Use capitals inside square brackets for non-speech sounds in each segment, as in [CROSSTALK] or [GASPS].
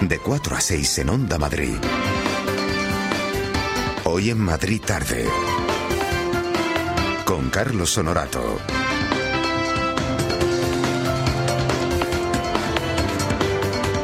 De 4 a 6 en Onda Madrid. Hoy en Madrid tarde. Con Carlos Honorato.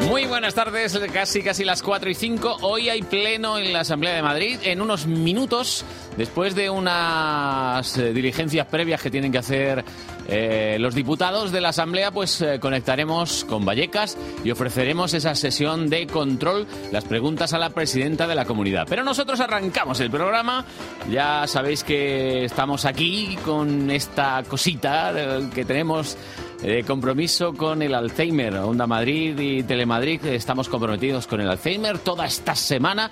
Muy buenas tardes, casi casi las 4 y 5. Hoy hay pleno en la Asamblea de Madrid. En unos minutos, después de unas eh, diligencias previas que tienen que hacer eh, los diputados de la Asamblea, pues eh, conectaremos con Vallecas y ofreceremos esa sesión de control, las preguntas a la presidenta de la comunidad. Pero nosotros arrancamos el programa. Ya sabéis que estamos aquí con esta cosita que tenemos de compromiso con el Alzheimer. Onda Madrid y Telemadrid estamos comprometidos con el Alzheimer toda esta semana.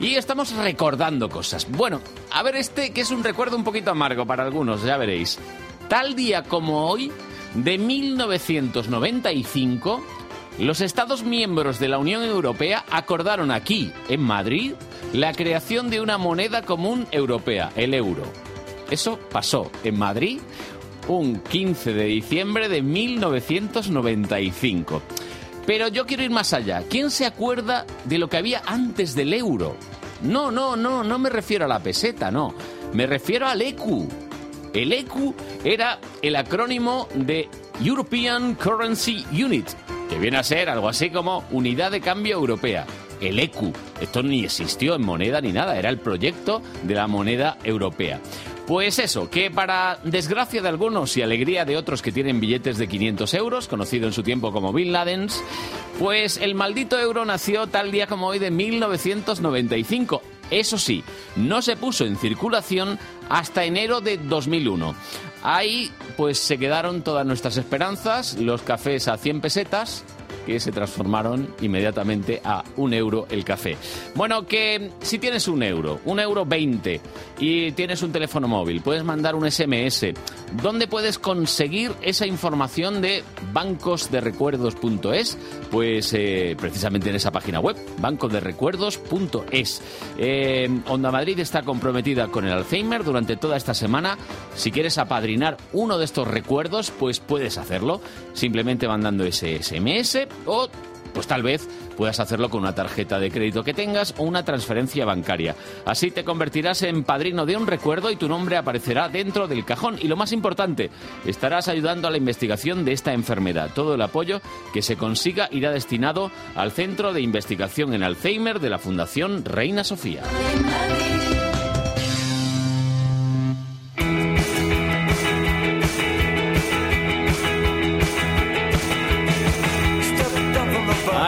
Y estamos recordando cosas. Bueno, a ver este que es un recuerdo un poquito amargo para algunos, ya veréis. Tal día como hoy, de 1995, los Estados miembros de la Unión Europea acordaron aquí, en Madrid, la creación de una moneda común europea, el euro. Eso pasó en Madrid un 15 de diciembre de 1995. Pero yo quiero ir más allá. ¿Quién se acuerda de lo que había antes del euro? No, no, no, no me refiero a la peseta, no. Me refiero al ECU. El ECU era el acrónimo de European Currency Unit, que viene a ser algo así como Unidad de Cambio Europea. El ECU. Esto ni existió en moneda ni nada, era el proyecto de la moneda europea. Pues eso, que para desgracia de algunos y alegría de otros que tienen billetes de 500 euros, conocido en su tiempo como Bin Ladens, pues el maldito euro nació tal día como hoy de 1995. Eso sí, no se puso en circulación hasta enero de 2001. Ahí pues se quedaron todas nuestras esperanzas, los cafés a 100 pesetas, que se transformaron inmediatamente a un euro el café. Bueno, que si tienes un euro, un euro 20 y tienes un teléfono móvil, puedes mandar un SMS. ¿Dónde puedes conseguir esa información de bancosderecuerdos.es? Pues eh, precisamente en esa página web, bancosderecuerdos.es. Eh, Onda Madrid está comprometida con el Alzheimer durante toda esta semana. Si quieres apadrinar uno de estos recuerdos, pues puedes hacerlo simplemente mandando ese SMS o pues tal vez puedas hacerlo con una tarjeta de crédito que tengas o una transferencia bancaria. Así te convertirás en padrino de un recuerdo y tu nombre aparecerá dentro del cajón. Y lo más importante, estarás ayudando a la investigación de esta enfermedad. Todo el apoyo que se consiga irá destinado al Centro de Investigación en Alzheimer de la Fundación Reina Sofía.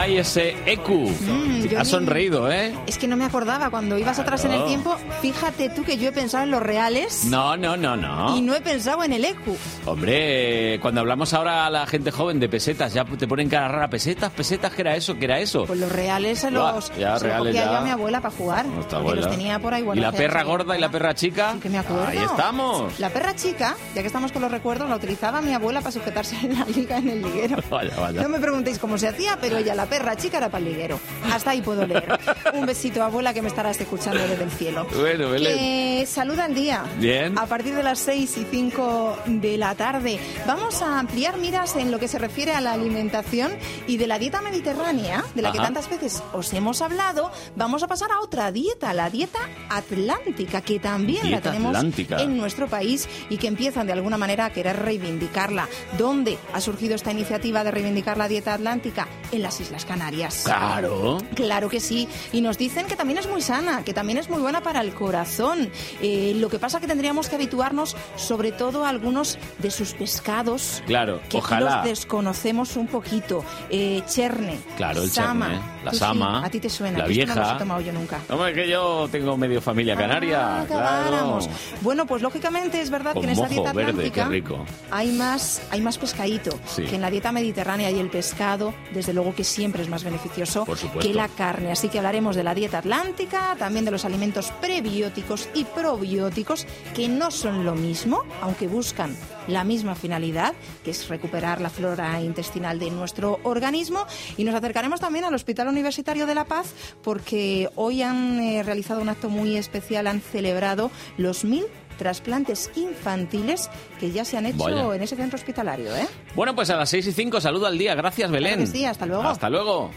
Ay, ese EQ. Yo Has ni- sonreído, ¿eh? Es que no me acordaba. Cuando ibas atrás en el tiempo, fíjate tú que yo he pensado en los reales No, no, no, no. y no he pensado en el ECU. Hombre, cuando hablamos ahora a la gente joven de pesetas, ya te ponen cara rara. ¿Pesetas? ¿Pesetas? ¿Qué era eso? ¿Qué era eso? Pues los reales los, ya, se reales ya. yo a mi abuela para jugar. Porque abuela. los tenía por ahí ¿Y la perra gorda y la perra chica? Sí, que me acuerdo. Ahí estamos. La perra chica, ya que estamos con los recuerdos, la utilizaba mi abuela para sujetarse en la liga en el liguero. [LAUGHS] Vaya, vaya. No me preguntéis cómo se hacía, pero ella, la perra chica, era para el liguero. Hasta ahí puedo leer. Un besito, abuela, que me estarás escuchando desde el cielo. Bueno, Belén. Que saluda el día. Bien. A partir de las 6 y 5 de la tarde. Vamos a ampliar miras en lo que se refiere a la alimentación y de la dieta mediterránea, de la que Ajá. tantas veces os hemos hablado. Vamos a pasar a otra dieta, la dieta atlántica, que también la Dieta tenemos atlántica. en nuestro país y que empiezan de alguna manera a querer reivindicarla. ¿Dónde ha surgido esta iniciativa de reivindicar la dieta atlántica? En las Islas Canarias. Claro. Claro que sí. Y nos dicen que también es muy sana, que también es muy buena para el corazón. Eh, lo que pasa que tendríamos que habituarnos sobre todo a algunos de sus pescados. Claro, Que ojalá. los desconocemos un poquito. eh, Cherne, Claro, el Sama. Cherne, la Tú sí, Sama, a ti te suena. la No vieja. los he tomado yo nunca. Hombre, que yo tengo medio familia canaria. Ah, claro. Bueno, pues lógicamente es verdad Con que en esta dieta verde, atlántica rico. hay más hay más pescadito Sí. que en la dieta mediterránea y el pescado, desde luego que siempre es más beneficioso Por que la carne. Así que hablaremos de la dieta atlántica, también de los alimentos prebióticos y probióticos que no son lo mismo, aunque buscan la misma finalidad, que es recuperar la flora intestinal de nuestro organismo. Y nos acercaremos también al Hospital Universitario de La Paz, porque hoy han eh, realizado un acto muy especial, han celebrado los mil trasplantes infantiles que ya se han hecho Vaya. en ese centro hospitalario. ¿eh? Bueno, pues a las 6 y 5, saludo al día. Gracias, Belén. hasta luego. Hasta luego.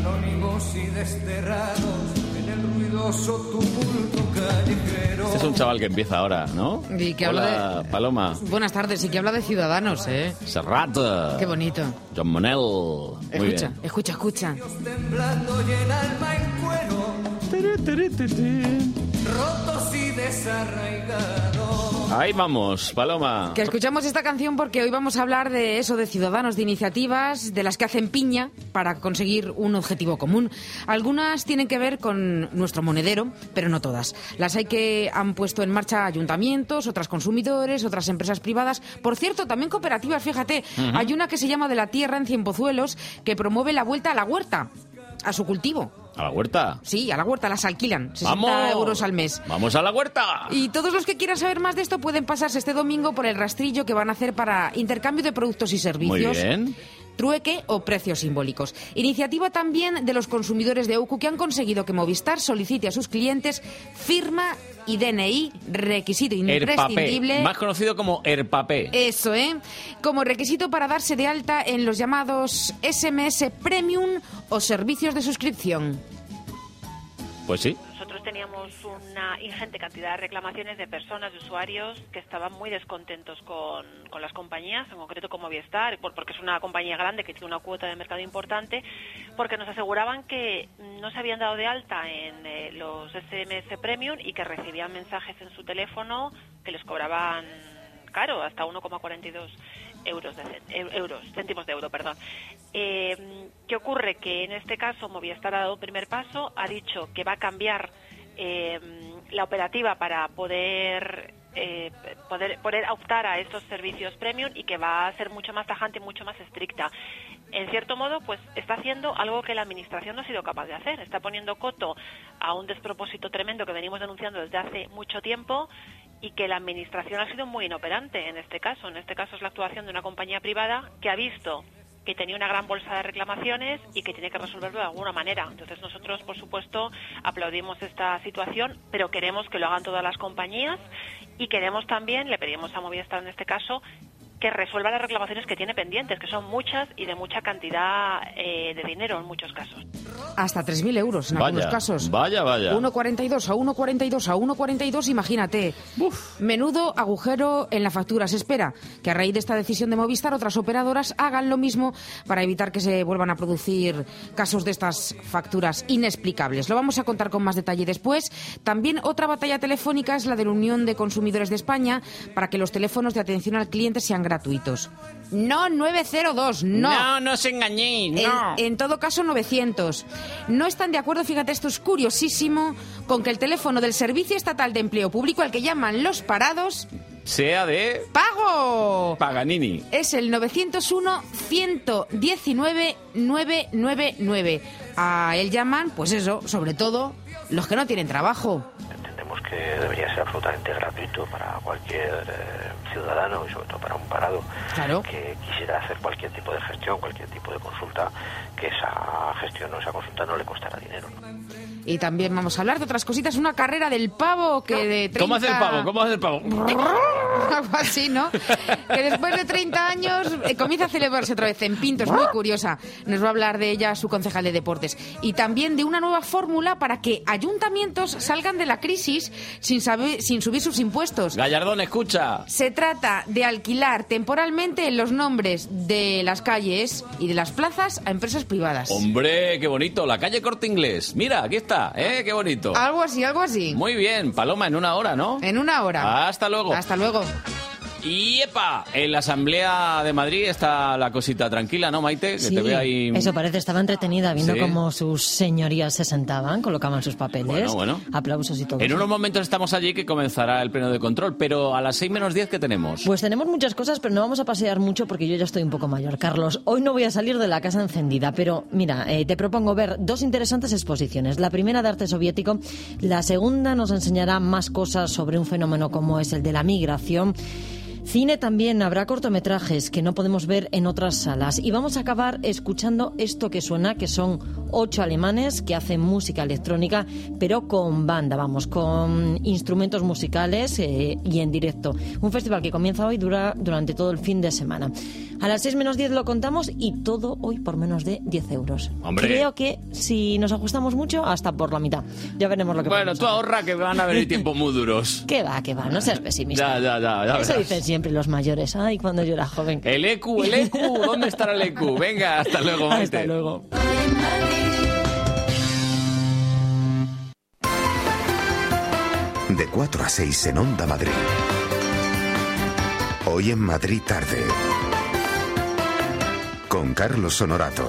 Anónimos y desterrados en el ruidoso tumulto callejero. Este es un chaval que empieza ahora, ¿no? Y que Hola, habla de- Paloma. Buenas tardes, y que habla de ciudadanos, ¿eh? Serrat. Qué bonito. John Monell. Muy Escucha, bien. escucha, escucha. Temblando y el alma en cuero. Rotos y desarraigados. Ahí vamos, Paloma. Que escuchamos esta canción porque hoy vamos a hablar de eso, de ciudadanos, de iniciativas, de las que hacen piña para conseguir un objetivo común. Algunas tienen que ver con nuestro monedero, pero no todas. Las hay que han puesto en marcha ayuntamientos, otras consumidores, otras empresas privadas. Por cierto, también cooperativas, fíjate. Hay una que se llama De la Tierra en Cienpozuelos que promueve la vuelta a la huerta, a su cultivo. A la huerta. Sí, a la huerta las alquilan, 60 ¡Vamos! euros al mes. ¡Vamos a la huerta! Y todos los que quieran saber más de esto pueden pasarse este domingo por el rastrillo que van a hacer para intercambio de productos y servicios. Muy bien. Trueque o precios simbólicos. Iniciativa también de los consumidores de UCU que han conseguido que Movistar solicite a sus clientes firma y DNI, requisito imprescindible. Erpapé, más conocido como Erpapé. Eso, ¿eh? Como requisito para darse de alta en los llamados SMS Premium o servicios de suscripción. Pues sí. Teníamos una ingente cantidad de reclamaciones de personas, de usuarios, que estaban muy descontentos con, con las compañías, en concreto con Movistar, por- porque es una compañía grande que tiene una cuota de mercado importante, porque nos aseguraban que no se habían dado de alta en eh, los SMS Premium y que recibían mensajes en su teléfono que les cobraban caro, hasta 1,42 euros, de euros, céntimos de euro, perdón. Eh, ¿Qué ocurre? Que en este caso Movistar ha dado un primer paso, ha dicho que va a cambiar eh, la operativa para poder, eh, poder poder optar a estos servicios premium y que va a ser mucho más tajante y mucho más estricta. En cierto modo, pues está haciendo algo que la administración no ha sido capaz de hacer. Está poniendo coto a un despropósito tremendo que venimos denunciando desde hace mucho tiempo y que la administración ha sido muy inoperante en este caso. En este caso es la actuación de una compañía privada que ha visto que tenía una gran bolsa de reclamaciones y que tiene que resolverlo de alguna manera. Entonces nosotros, por supuesto, aplaudimos esta situación, pero queremos que lo hagan todas las compañías y queremos también, le pedimos a Movistar en este caso, que resuelva las reclamaciones que tiene pendientes, que son muchas y de mucha cantidad eh, de dinero en muchos casos. Hasta 3.000 euros en Vaya, algunos casos. vaya, vaya. 1,42 a 1,42 a 1,42, imagínate. Menudo agujero en la factura. Se espera que a raíz de esta decisión de Movistar otras operadoras hagan lo mismo para evitar que se vuelvan a producir casos de estas facturas inexplicables. Lo vamos a contar con más detalle después. También otra batalla telefónica es la de la Unión de Consumidores de España para que los teléfonos de atención al cliente sean gratuitos. No 902, no. no, no se engañéis, En- no. En, todo caso, 900. No están de acuerdo, fíjate, esto es curiosísimo, con que el teléfono del Servicio Estatal de Empleo Público, al que llaman los parados, Sea de ¡pago! Paganini. Es el 901-119-999. A él llaman, pues eso, sobre todo, los que no tienen trabajo. Que debería ser absolutamente gratuito para cualquier eh, ciudadano y sobre todo para un parado Claro. que quisiera hacer cualquier tipo de gestión, cualquier tipo de consulta, que esa gestión o esa consulta no le costará dinero. ¿no? Y también vamos a hablar de otras cositas, una carrera del pavo que de 30... ¿Cómo hace el pavo? ¿Cómo hace el pavo? [LAUGHS] Algo así, ¿no? Que después de 30 años eh, comienza a celebrarse otra vez en Pinto, es muy curiosa. Nos va a hablar de ella su concejal de deportes. Y también de una nueva fórmula para que ayuntamientos salgan de la crisis sin, saber, sin subir sus impuestos. Gallardón, escucha. Se trata de alquilar temporalmente los nombres de las calles y de las plazas a empresas privadas. Hombre, qué bonito. La calle Corte Inglés. Mira, aquí está, ¿eh? Qué bonito. Algo así, algo así. Muy bien, Paloma, en una hora, ¿no? En una hora. Hasta luego. Hasta luego. Y epa, en la Asamblea de Madrid está la cosita tranquila, ¿no, Maite? Que Sí, te ve ahí... eso parece, estaba entretenida viendo Sí. cómo sus señorías se sentaban, colocaban sus papeles, Bueno, bueno. aplausos y todo. En eso. unos momentos estamos allí que comenzará el pleno de control, pero a las 6 menos 10 ¿qué tenemos? Pues tenemos muchas cosas, pero no vamos a pasear mucho porque yo ya estoy un poco mayor. Carlos, hoy no voy a salir de la casa encendida, pero mira, eh, te propongo ver dos interesantes exposiciones. La primera de arte soviético, la segunda nos enseñará más cosas sobre un fenómeno como es el de la migración. Cine también, habrá cortometrajes que no podemos ver en otras salas. Y vamos a acabar escuchando esto que suena, que son ocho alemanes que hacen música electrónica, pero con banda, vamos, con instrumentos musicales eh, y en directo. Un festival que comienza hoy, dura durante todo el fin de semana. A las 6 menos 10 lo contamos y todo hoy por menos de 10 euros. Hombre. Creo que si nos ajustamos mucho, hasta por la mitad. Ya veremos lo que Bueno, tú ahorra que van a venir [LAUGHS] tiempos muy duros. Que va, que va, no seas pesimista. Ya, ya, ya, ya Eso dicen siempre los mayores. Ay, cuando yo era joven. El EQ, el EQ, ¿dónde estará el EQ? Venga, hasta luego, Maite. Hasta luego. De 4 a 6 en Onda Madrid. Hoy en Madrid tarde. Con Carlos Honorato.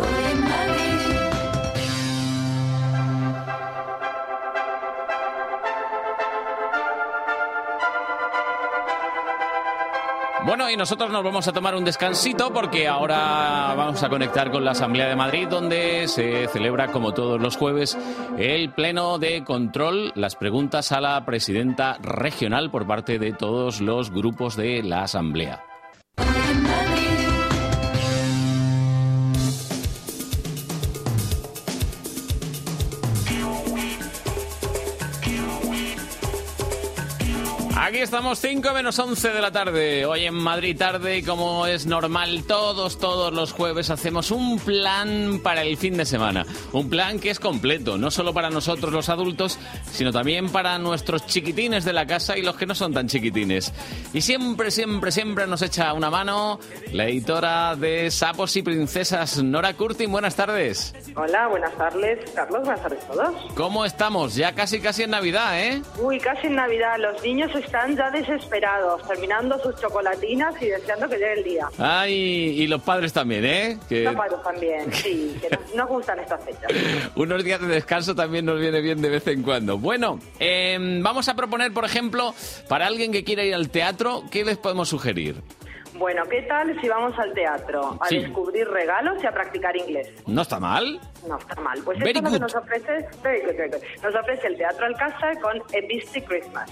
Bueno, y nosotros nos vamos a tomar un descansito porque ahora vamos a conectar con la Asamblea de Madrid donde se celebra, como todos los jueves, el pleno de control, las preguntas a la presidenta regional por parte de todos los grupos de la Asamblea. Aquí estamos 5 menos 11 de la tarde, hoy en Madrid tarde y como es normal todos, todos los jueves hacemos un plan para el fin de semana. Un plan que es completo, no solo para nosotros los adultos, sino también para nuestros chiquitines de la casa y los que no son tan chiquitines. Y siempre, siempre, siempre nos echa una mano la editora de Sapos y Princesas, Nora Curtin. Buenas tardes. Hola, buenas tardes, Carlos, buenas tardes a todos. ¿Cómo estamos? Ya casi, casi en Navidad, ¿eh? Uy, casi en Navidad, los niños están ya desesperados, terminando sus chocolatinas y deseando que llegue el día. Ay, y los padres también, ¿eh? Que Los padres también, [LAUGHS] sí, que nos, nos gustan estas fechas. unos días de descanso también nos viene bien de vez en cuando. Bueno, eh, vamos a proponer, por ejemplo, para alguien que quiera ir al teatro, ¿qué les podemos sugerir? Bueno, ¿qué tal si vamos al teatro a Sí. descubrir regalos y a practicar inglés? ¿No está mal? No está mal. Pues Very esto es lo que good. nos ofrece, very good, very good. nos ofrece el Teatro Alcázar con A Misty Christmas.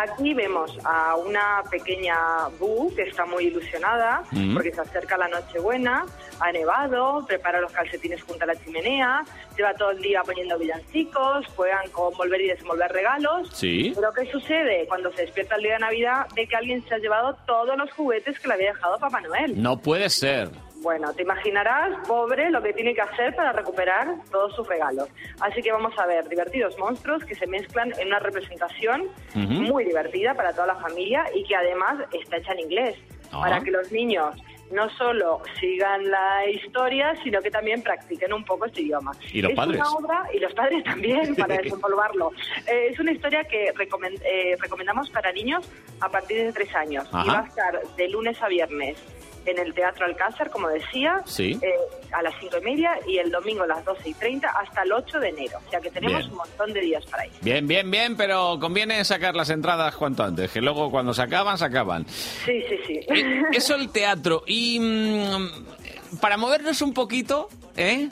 Aquí vemos a una pequeña Boo que está muy ilusionada porque se acerca la Nochebuena, ha nevado, prepara los calcetines junto a la chimenea, lleva todo el día poniendo villancicos, juegan con volver y desenvolver regalos. Sí. Pero ¿qué sucede? Cuando se despierta el día de Navidad ve que alguien se ha llevado todos los juguetes que le había dejado Papá Noel. No puede ser. Bueno, te imaginarás, pobre, lo que tiene que hacer para recuperar todos sus regalos. Así que vamos a ver divertidos monstruos que se mezclan en una representación muy divertida para toda la familia y que además está hecha en inglés, Ah. para que los niños no solo sigan la historia, sino que también practiquen un poco este idioma. Y los Es padres. una obra, y los padres [LAUGHS] también, para desenvolverlo. Eh, es una historia que recomen- eh, recomendamos para niños a partir de tres años. Ajá. Y va a estar de lunes a viernes en el Teatro Alcázar, como decía, Sí. eh, a las cinco y media y el domingo a las 12 y 30 hasta el 8 de enero. O sea que tenemos Bien. un montón de días para ir. Bien, bien, bien, pero conviene sacar las entradas cuanto antes, que luego cuando se acaban, se acaban. Sí, sí, sí. Eh, Eso el teatro. Y mm, para movernos un poquito, ¿eh?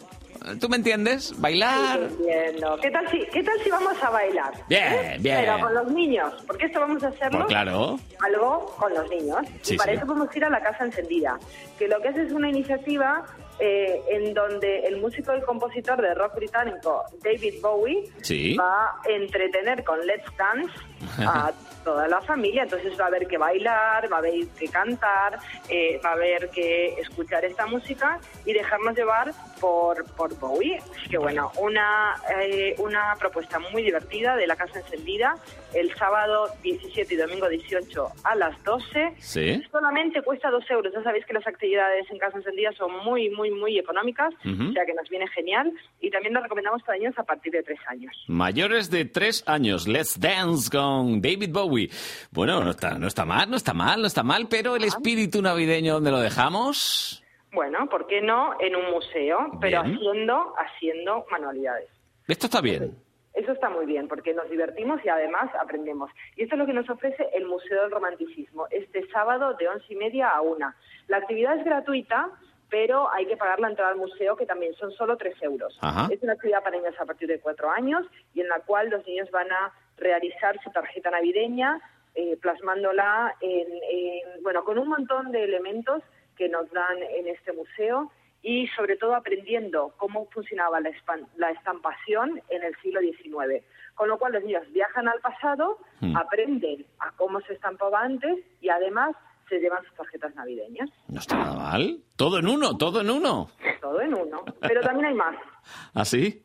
¿Tú me entiendes? Bailar. Entiendo. ¿Qué tal si, qué tal si vamos a bailar? Bien, ¿Eh? bien. Pero con los niños, porque esto vamos a hacerlo Pues claro. algo con los niños. Sí, y para sí. eso podemos ir a la Casa Encendida, que lo que hace es una iniciativa eh, en donde el músico y compositor de rock británico David Bowie Sí. va a entretener con Let's Dance [LAUGHS] a toda la familia. Entonces va a haber que bailar, va a haber que cantar, eh, va a haber que escuchar esta música y dejarnos llevar por, por Bowie. Así que bueno, una, eh, una propuesta muy divertida de la Casa Encendida el sábado 17 y domingo 18 a las 12. Sí. Solamente cuesta 2 euros. Ya sabéis que las actividades en Casa Encendida son muy, muy, muy económicas, Ujú. o sea que nos viene genial. Y también nos recomendamos para niños a partir de 3 años. Mayores de tres años, Let's Dance con David Bowie. Bueno, no está, no está mal, no está mal, no está mal, pero el espíritu navideño, ¿dónde lo dejamos? Bueno, ¿por qué no en un museo? Pero Bien. haciendo, haciendo manualidades. Esto está bien. Eso está muy bien, porque nos divertimos y además aprendemos. Y esto es lo que nos ofrece el Museo del Romanticismo, este sábado de once y media a una. La actividad es gratuita, pero hay que pagar la entrada al museo, que también son solo tres euros. Ajá. Es una actividad para niños a partir de cuatro años y en la cual los niños van a realizar su tarjeta navideña, eh, plasmándola en, en- bueno, con un montón de elementos que nos dan en este museo y sobre todo aprendiendo cómo funcionaba la, estampación en el siglo XIX. Con lo cual los niños viajan al pasado, Hmm. aprenden a cómo se estampaba antes y además se llevan sus tarjetas navideñas. No está nada mal. Todo en uno, todo en uno. Todo en uno. Pero también hay más. [LAUGHS] ¿Ah, sí?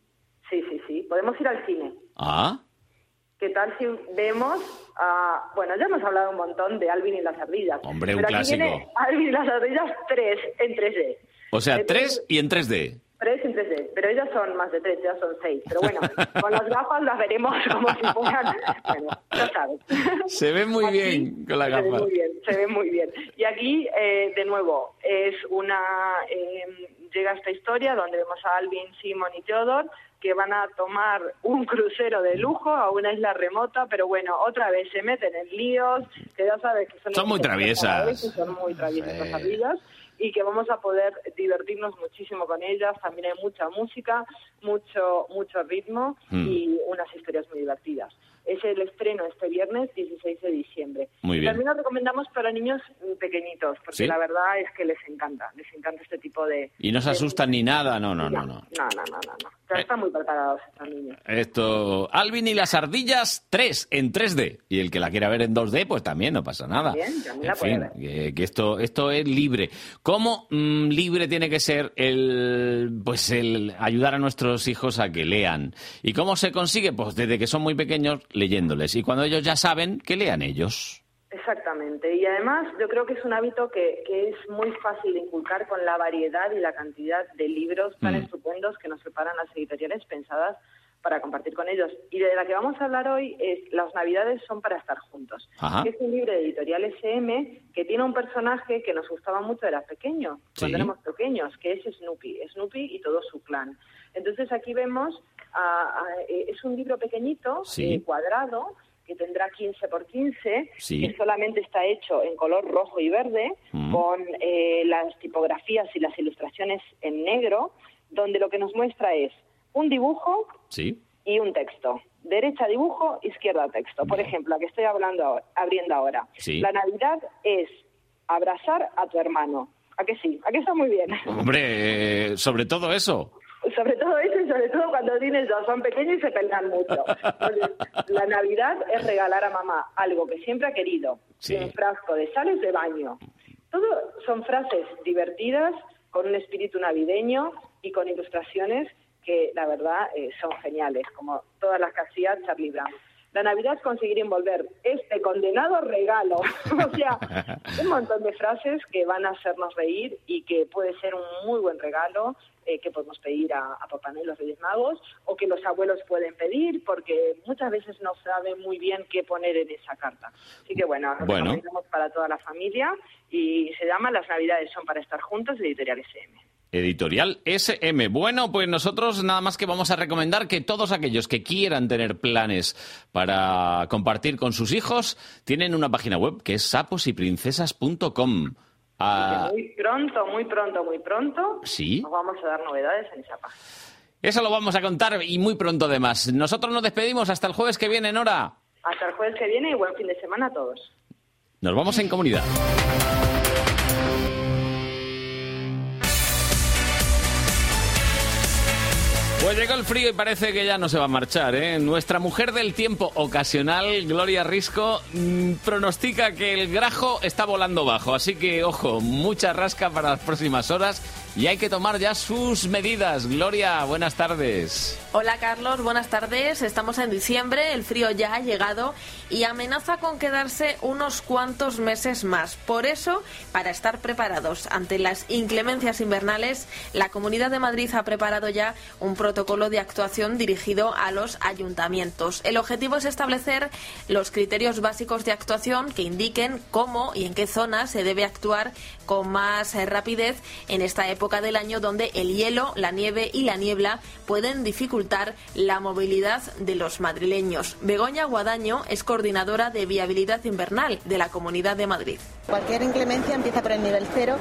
Sí, sí, sí. Podemos ir al cine. Ah, ¿Qué tal si vemos a... Bueno, ya hemos hablado un montón de Alvin y las ardillas. Hombre, un pero aquí clásico. viene Alvin y las ardillas 3 en 3D. o sea, Entonces, tres y en 3D. 3 en 3D, pero ellas son más de 3, ya son 6. Pero bueno, [LAUGHS] con las gafas las veremos como si fueran... Bueno, ya sabes. Se ve muy Aquí bien con las se ve gafas. muy bien, se ve muy bien. Y aquí, eh, de nuevo, es una... eh, llega esta historia donde vemos a Alvin, Simon y Theodore que van a tomar un crucero de lujo a una isla remota, pero bueno, otra vez se meten en líos, que ya sabes que son... Son muy traviesas. que Son muy traviesas Sí. las ardillas y que vamos a poder divertirnos muchísimo con ellas. También hay mucha música, mucho mucho ritmo Mm. y unas historias muy divertidas. Es el estreno este viernes 16 de diciembre. Muy bien. También lo recomendamos para niños pequeñitos, porque ¿Sí? la verdad es que les encanta, les encanta este tipo de... Y no se de- asustan ni nada, no, no, no, no. No, no, no, no. no. Ya Eh. están muy preparados estos niños. Esto, Alvin y las ardillas 3 en 3D. Y el que la quiera ver en 2D, pues también no pasa nada. Bien, también en la fin, ver. que, que esto, esto es libre. ¿Cómo mm, libre tiene que ser el, pues el ayudar a nuestros hijos a que lean? ¿Y cómo se consigue? Pues desde que son muy pequeños, leyéndoles. Y cuando ellos ya saben, que lean ellos. Exactamente. Y además yo creo que es un hábito que, que es muy fácil de inculcar con la variedad y la cantidad de libros tan Mm. estupendos que nos preparan las editoriales pensadas para compartir con ellos. Y de la que vamos a hablar hoy es Las Navidades son para estar juntos. Ajá. que es un libro de editorial SM que tiene un personaje que nos gustaba mucho, era pequeño, Sí. cuando éramos pequeños, que es Snoopy, Snoopy y todo su clan. Entonces aquí vemos, eh, es un libro pequeñito, Sí. eh, cuadrado, que tendrá 15 por 15, Sí. que solamente está hecho en color rojo y verde, Mm. con eh, las tipografías y las ilustraciones en negro, donde lo que nos muestra es un dibujo ¿Sí? y un texto. Derecha dibujo, izquierda texto. Por ejemplo, la que estoy hablando ahora- abriendo ahora. Sí. La Navidad es abrazar a tu hermano. ¿A que sí? ¿A que está muy bien? [LAUGHS] Hombre, eh, sobre todo eso. Sobre todo eso y sobre todo cuando tienes dos, son pequeños y se pelean mucho. Entonces, la Navidad es regalar a mamá algo que siempre ha querido. Sí. Un frasco de sales de baño. Todo son frases divertidas, con un espíritu navideño y con ilustraciones que la verdad eh, son geniales, como todas las que hacía Charlie Brown. La Navidad es conseguir envolver este condenado regalo. [LAUGHS] o sea, [LAUGHS] un montón de frases que van a hacernos reír y que puede ser un muy buen regalo eh, que podemos pedir a, a Papá Noel los Reyes Magos o que los abuelos pueden pedir porque muchas veces no saben muy bien qué poner en esa carta. Así que bueno, Bueno. para toda la familia y se llama Las Navidades son para estar juntos, de Editorial SM. Editorial SM. Bueno, pues nosotros nada más que vamos a recomendar que todos aquellos que quieran tener planes para compartir con sus hijos tienen una página web que es saposyprincesas.com. Ah, Muy pronto, muy pronto, muy pronto Sí. nos vamos a dar novedades en esa página. eso lo vamos a contar y muy pronto además. Nosotros nos despedimos hasta el jueves que viene, Nora. Hasta el jueves que viene y buen fin de semana a todos. Nos vamos en comunidad. Pues llegó el frío y parece que ya no se va a marchar, ¿eh? Nuestra mujer del tiempo ocasional, Gloria Risco, mm, pronostica que el grajo está volando bajo. Así que, ojo, mucha rasca para las próximas horas y hay que tomar ya sus medidas. Gloria, buenas tardes. Hola Carlos, buenas tardes. Estamos en diciembre, el frío ya ha llegado y amenaza con quedarse unos cuantos meses más. Por eso, para estar preparados ante las inclemencias invernales, la Comunidad de Madrid ha preparado ya un protocolo de actuación dirigido a los ayuntamientos. El objetivo es establecer los criterios básicos de actuación que indiquen cómo y en qué zonas se debe actuar con más eh, rapidez en esta época del año donde el hielo, la nieve y la niebla pueden dificultar la movilidad de los madrileños. Begoña Guadaño es coordinadora de viabilidad invernal de la Comunidad de Madrid. Cualquier inclemencia empieza por el nivel cero,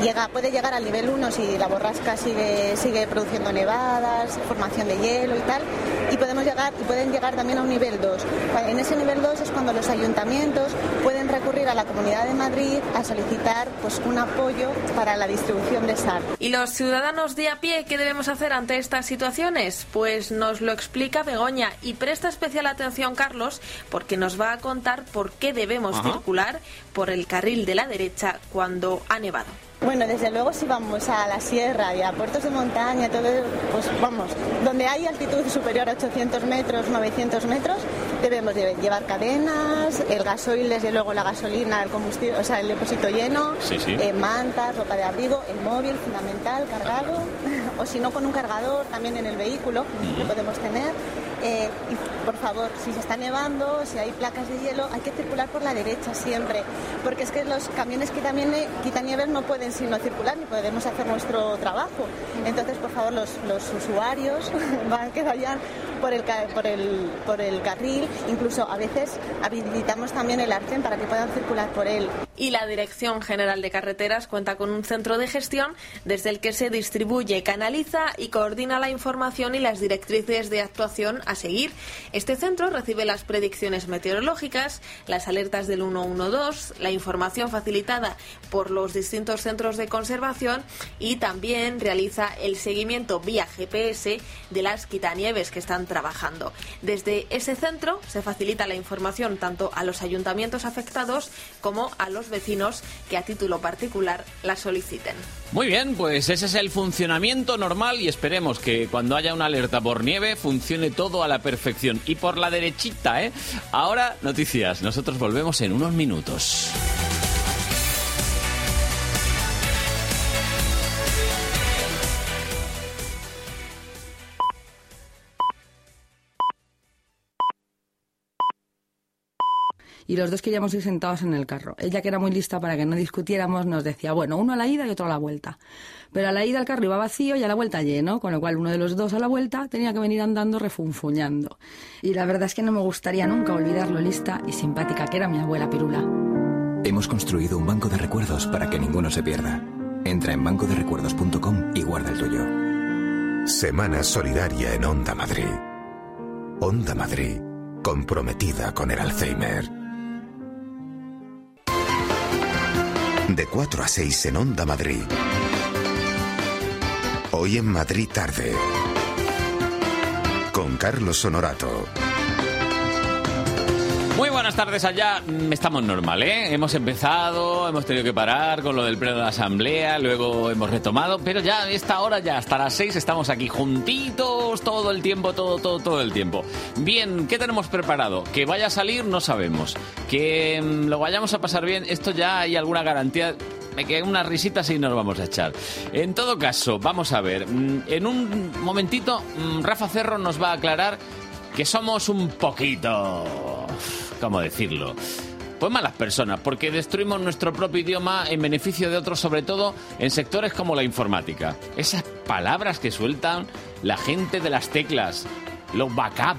llega, puede llegar al nivel 1 si la borrasca sigue, sigue produciendo nevadas, formación de hielo y tal, y podemos llegar y pueden llegar también a un nivel 2. En ese nivel 2 es cuando los ayuntamientos pueden recurrir a la Comunidad de Madrid a solicitar pues un apoyo para la distribución de sal. ¿Y los ciudadanos de a pie qué debemos hacer ante estas situaciones? Pues nos lo explica Begoña y presta especial atención Carlos porque nos va a contar por qué debemos Ajá. circular por el carril de la derecha cuando ha nevado. Bueno, desde luego si vamos a la sierra y a puertos de montaña, todo, pues vamos, donde hay altitud superior a 800 metros, 900 metros, debemos de llevar cadenas, el gasoil, desde luego la gasolina, el combustible, o sea, el depósito lleno, Sí, sí. eh, mantas, ropa de abrigo, el móvil fundamental, cargado, [LAUGHS] o si no con un cargador también en el vehículo, lo podemos tener. Eh, y por favor, si se está nevando, si hay placas de hielo, hay que circular por la derecha siempre, porque es que los camiones quitamiene- quitanieves no pueden sino circular ni podemos hacer nuestro trabajo. Entonces, por favor, los, los usuarios [LAUGHS] van que vayan por el, por, el, por el carril, incluso a veces habilitamos también el arcén para que puedan circular por él. Y la Dirección General de Carreteras cuenta con un centro de gestión desde el que se distribuye, canaliza y coordina la información y las directrices de actuación a seguir. Este centro recibe las predicciones meteorológicas, las alertas del 112, la información facilitada por los distintos centros de conservación y también realiza el seguimiento vía GPS de las quitanieves que están trabajando. Desde ese centro se facilita la información tanto a los ayuntamientos afectados como a los vecinos que a título particular la soliciten. Muy bien, pues ese es el funcionamiento normal y esperemos que cuando haya una alerta por nieve funcione todo a la perfección. Y por la derechita, ¿eh? Ahora, noticias. Nosotros volvemos en unos minutos. Y los dos queríamos ir sentados en el carro. Ella, que era muy lista para que no discutiéramos, nos decía, bueno, uno a la ida y otro a la vuelta. Pero a la ida el carro iba vacío y a la vuelta lleno, con lo cual uno de los dos a la vuelta tenía que venir andando refunfuñando. Y la verdad es que no me gustaría nunca olvidar lo lista y simpática que era mi abuela Pirula. Hemos construido un banco de recuerdos para que ninguno se pierda. Entra en bancoderecuerdos.com y guarda el tuyo. Semana Solidaria en Onda Madrid. Onda Madrid, comprometida con el Alzheimer. De 4 a 6 en Onda Madrid. Hoy en Madrid tarde. Con Carlos Honorato. Muy buenas tardes allá. Mm, Estamos normal, ¿eh? Hemos empezado, hemos tenido que parar con lo del pleno de la asamblea, luego hemos retomado, pero ya a esta hora, ya hasta las seis, estamos aquí juntitos todo el tiempo, todo, todo, todo el tiempo. Bien, ¿qué tenemos preparado? Que vaya a salir, no sabemos. Que mm, lo vayamos a pasar bien, esto ya hay alguna garantía. Me quedan unas risitas y nos vamos a echar. En todo caso, vamos a ver. mm, En un momentito, Rafa Cerro nos va a aclarar que somos un poquito... ¿Cómo decirlo? Pues malas personas, porque destruimos nuestro propio idioma en beneficio de otros, sobre todo en sectores como la informática. Esas palabras que sueltan la gente de las teclas, los backup.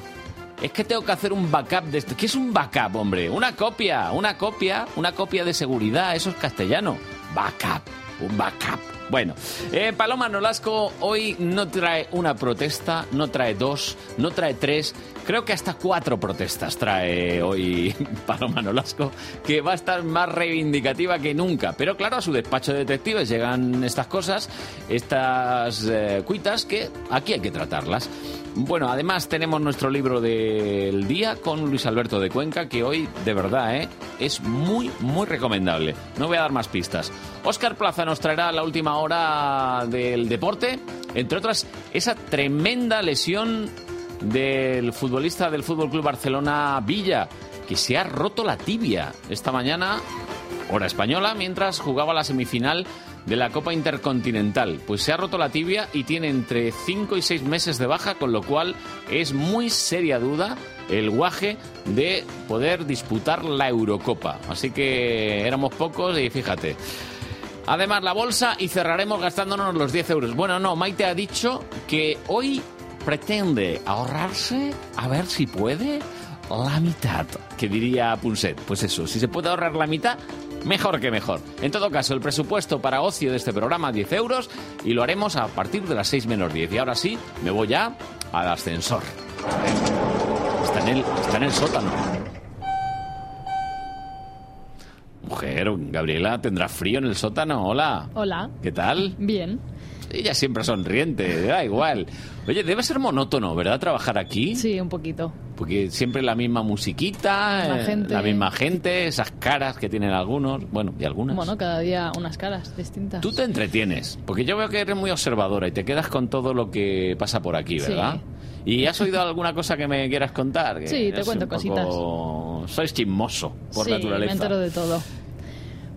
Es que tengo que hacer un backup de esto. ¿Qué es un backup, hombre? Una copia, una copia, una copia de seguridad, eso es castellano. Backup, un backup. Bueno, eh, Paloma Nolasco hoy no trae una protesta, no trae dos, no trae tres, creo que hasta cuatro protestas trae hoy [LAUGHS] Paloma Nolasco, que va a estar más reivindicativa que nunca. Pero claro, a su despacho de detectives llegan estas cosas, estas eh, cuitas que aquí hay que tratarlas. Bueno, además tenemos nuestro libro del día con Luis Alberto de Cuenca, que hoy, de verdad, ¿eh? es muy, muy recomendable. No voy a dar más pistas. Óscar Plaza nos traerá la última hora del deporte. Entre otras, esa tremenda lesión del futbolista del Fútbol Club Barcelona Villa, que se ha roto la tibia esta mañana, hora española, mientras jugaba la semifinal de la Copa Intercontinental. Pues se ha roto la tibia y tiene entre 5 y 6 meses de baja, con lo cual es muy seria duda el guaje de poder disputar la Eurocopa. Así que éramos pocos y fíjate. Además, la bolsa y cerraremos gastándonos los 10 euros. Bueno, no, Maite ha dicho que hoy pretende ahorrarse, a ver si puede, la mitad, que diría Punset. Pues eso, si se puede ahorrar la mitad, mejor que mejor. En todo caso, el presupuesto para ocio de este programa, 10 euros, y lo haremos a partir de las 6 menos 10. Y ahora sí, me voy ya al ascensor. Está en el, está en el sótano. Mujer, Gabriela, ¿tendrá frío en el sótano? Hola. Hola. ¿Qué tal? Bien. Ella siempre sonriente, da igual. Oye, debe ser monótono, ¿verdad? Trabajar aquí. Sí, un poquito. Porque siempre la misma musiquita, La eh, gente. la misma gente, esas caras que tienen algunos, bueno, y algunas. Bueno, cada día unas caras distintas. Tú te entretienes, porque yo veo que eres muy observadora y te quedas con todo lo que pasa por aquí, Sí. ¿verdad? ¿Y has oído alguna cosa que me quieras contar? Sí, te cuento un poco- Sois chismoso, por sí, naturaleza. me entero de todo.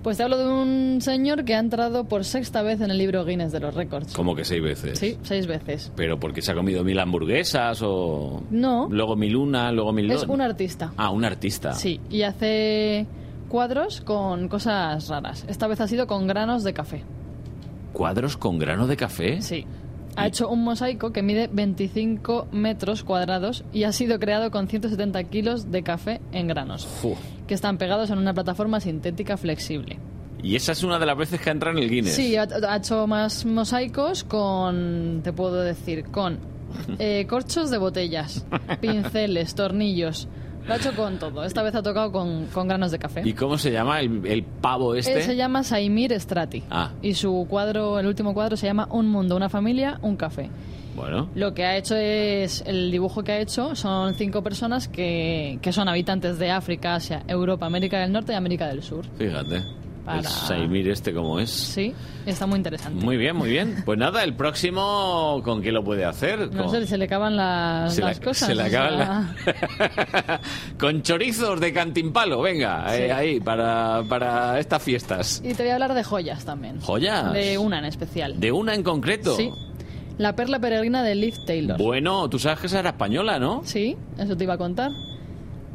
Pues te hablo de un señor que ha entrado por sexta vez en el libro Guinness de los récords. Como que seis veces. Sí, seis veces. ¿Pero porque se ha comido mil hamburguesas o...? No. Luego mil una, luego mil Es dos? un artista. Ah, un artista. Sí, y hace cuadros con cosas raras. Esta vez ha sido con granos de café. ¿Cuadros con grano de café? Sí. Ha hecho un mosaico que mide 25 metros cuadrados y ha sido creado con 170 kilos de café en granos, que están pegados en una plataforma sintética flexible. Y esa es una de las veces que entra en el Guinness. Sí, ha, ha hecho más mosaicos con, te puedo decir, con [LAUGHS] eh, corchos de botellas, [LAUGHS] pinceles, tornillos. Lo ha hecho con todo. Esta vez ha tocado con, con granos de café. ¿Y cómo se llama el, el pavo este? Él se llama Saimir Strati. Ah, Y su cuadro, el último cuadro, se llama Un mundo, una familia, un café. bueno. Lo que ha hecho es, el dibujo que ha hecho son cinco personas que, que son habitantes de África, Asia, Europa, América del Norte y América del Sur. Fíjate. Para- El Saimir este como es. Sí, está muy interesante. Muy bien, muy bien. Pues nada, el próximo, ¿con qué lo puede hacer? No Con- sé, se le acaban las, la- cosas. se le o acaban sea, [LAUGHS] Con chorizos de cantimpalo, venga, Sí. eh, ahí, para, para estas fiestas. Y te voy a hablar de joyas también. ¿Joyas? De una en especial. ¿De una en concreto? Sí. La perla peregrina de Liv Taylor. Bueno, tú sabes que esa era española, ¿no? Sí, eso te iba a contar.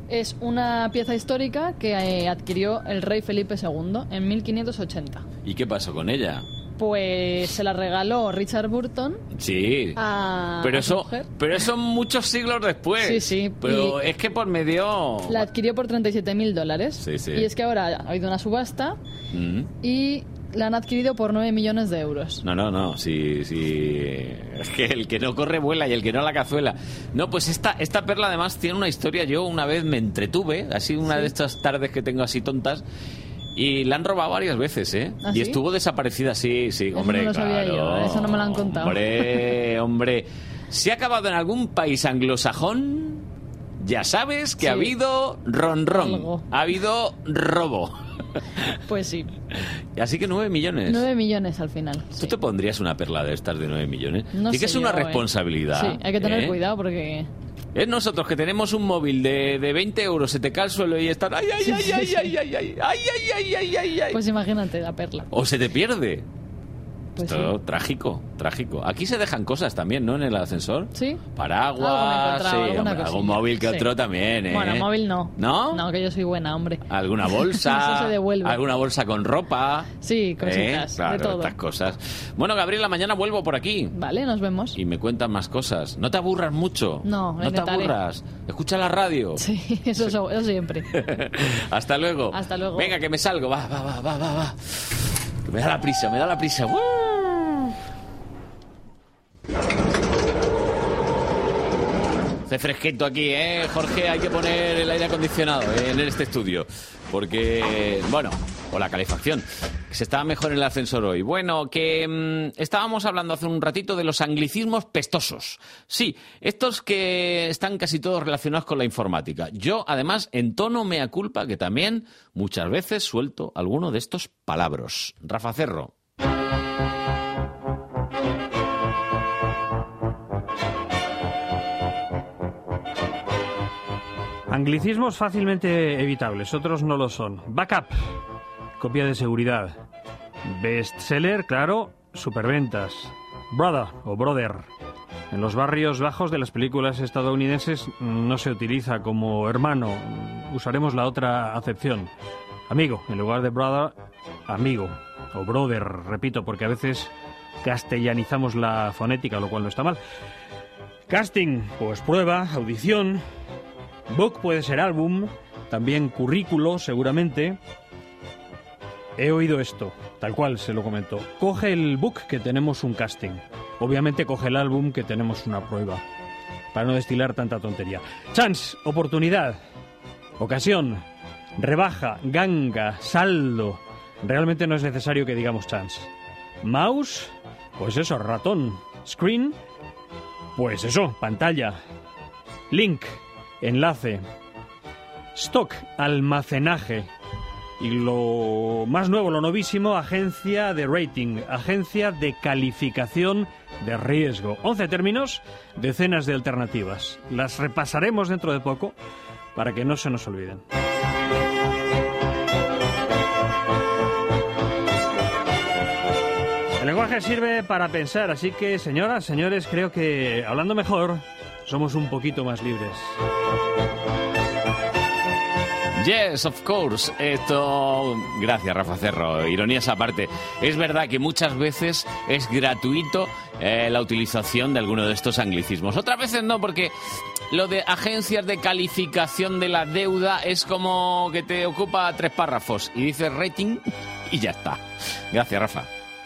Es una pieza histórica que eh, adquirió el rey Felipe II en 1580. ¿Y qué pasó con ella? Pues se la regaló Richard Burton Sí. a, pero a su eso, mujer. pero eso muchos siglos después. Sí, sí, Pero y- es que por medio. La adquirió por 37 mil dólares. Sí, sí. Y es que ahora ha habido una subasta Mm. y la han adquirido por 9 millones de euros. No, no, no, sí, sí. [LAUGHS] Es que el que no corre vuela y el que no la cazuela. No, pues esta, esta perla además tiene una historia. Yo una vez me entretuve, así una Sí. de estas tardes que tengo así tontas, y la han robado varias veces, ¿eh? ¿Ah, y sí? estuvo desaparecida, sí, sí, Eso hombre. no lo sabía claro. yo, eso no me lo han contado. Hombre, [LAUGHS] hombre. Si ha acabado en algún país anglosajón, ya sabes que ha Sí. habido ronron, Algo. ha habido robo. [LAUGHS] Pues sí, Así que nueve millones. 9 millones al final. ¿Tú te pondrías una perla de estas de 9 millones? No sí que es una yo, ¿eh? responsabilidad. Sí, hay que tener ¿eh? cuidado porque... Es nosotros que tenemos un móvil de, de 20 euros, se te cae al suelo y están... ¡Ay, ay, Sí, ay, sí, sí. ay, ay, ay, ay, ay, ay, ay, ay, ay! Pues imagínate la perla. O se te pierde. Pues Esto, trágico, trágico. Aquí se dejan cosas también, ¿no? En el ascensor. Sí. Paraguas, sí, hombre, algún móvil que Sí. otro también, ¿eh? Bueno, móvil no. ¿No? No, que yo soy buena, hombre. Alguna [LAUGHS] bolsa, Eso se devuelve. alguna bolsa con ropa. Sí, ¿eh? cositas, Claro, de todo. estas cosas. Bueno, Gabriela, mañana vuelvo por aquí. Vale, nos vemos. y me cuentan más cosas. No te aburras mucho. No, no te aburras. Escucha la radio. [LAUGHS] Sí, eso, eso, eso siempre. [LAUGHS] Hasta luego. Hasta luego. Venga, que me salgo. Va, va, va, va, va, va. Me da la prisa, me da la prisa. Hace fresquito aquí, ¿eh? Jorge, hay que poner el aire acondicionado en este estudio. Porque, bueno, o la calefacción. Se estaba mejor en el ascensor hoy. Bueno, que mm, estábamos hablando hace un ratito de los anglicismos pestosos. Sí, estos que están casi todos relacionados con la informática. Yo, además, en tono mea culpa que también muchas veces suelto alguno de estos palabras. Rafa Cerro. Anglicismos fácilmente evitables, otros no lo son. Backup, copia de seguridad. Bestseller, claro, superventas. Brother o brother. En los barrios bajos de las películas estadounidenses no se utiliza como hermano. Usaremos la otra acepción. Amigo, en lugar de brother, amigo. O brother, repito, porque a veces castellanizamos la fonética, lo cual no está mal. Casting, pues prueba, audición. Book puede ser álbum, también currículo, seguramente. He oído esto, tal cual se lo comento. Coge el book que tenemos un casting. Obviamente coge el álbum que tenemos una prueba. Para no destilar tanta tontería. Chance, oportunidad, ocasión, rebaja, ganga, saldo. Realmente no es necesario que digamos chance. Mouse, pues eso, ratón. Screen, pues eso, pantalla. Link, enlace. Stock, almacenaje. Y lo más nuevo, lo novísimo, agencia de rating, agencia de calificación de riesgo. 11 términos, decenas de alternativas. Las repasaremos dentro de poco para que no se nos olviden. El lenguaje sirve para pensar, así que señoras, señores, creo que hablando mejor, somos un poquito más libres. Yes, of course. Esto. Gracias, Rafa Cerro. Ironías aparte. Es verdad que muchas veces es gratuito eh, la utilización de alguno de estos anglicismos. Otras veces no, porque lo de agencias de calificación de la deuda es como que te ocupa tres párrafos y dices rating y ya está. Gracias, Rafa.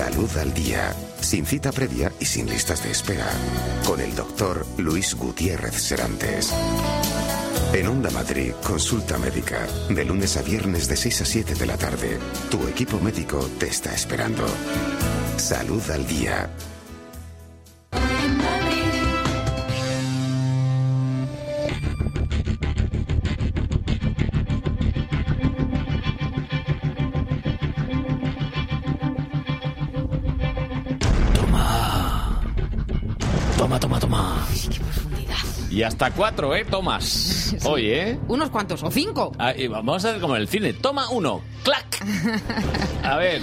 Salud al día, sin cita previa y sin listas de espera, con el doctor Luis Gutiérrez Serantes. En Onda Madrid, consulta médica, de lunes a viernes de 6 a 7 de la tarde. Tu equipo médico te está esperando. Salud al día. Toma, toma, toma. Y hasta cuatro, ¿eh? Tomas. [LAUGHS] Hoy, ¿eh? Unos cuantos, o cinco. Ah, y vamos a hacer como en el cine. Toma uno. ¡Clac! [LAUGHS] A ver.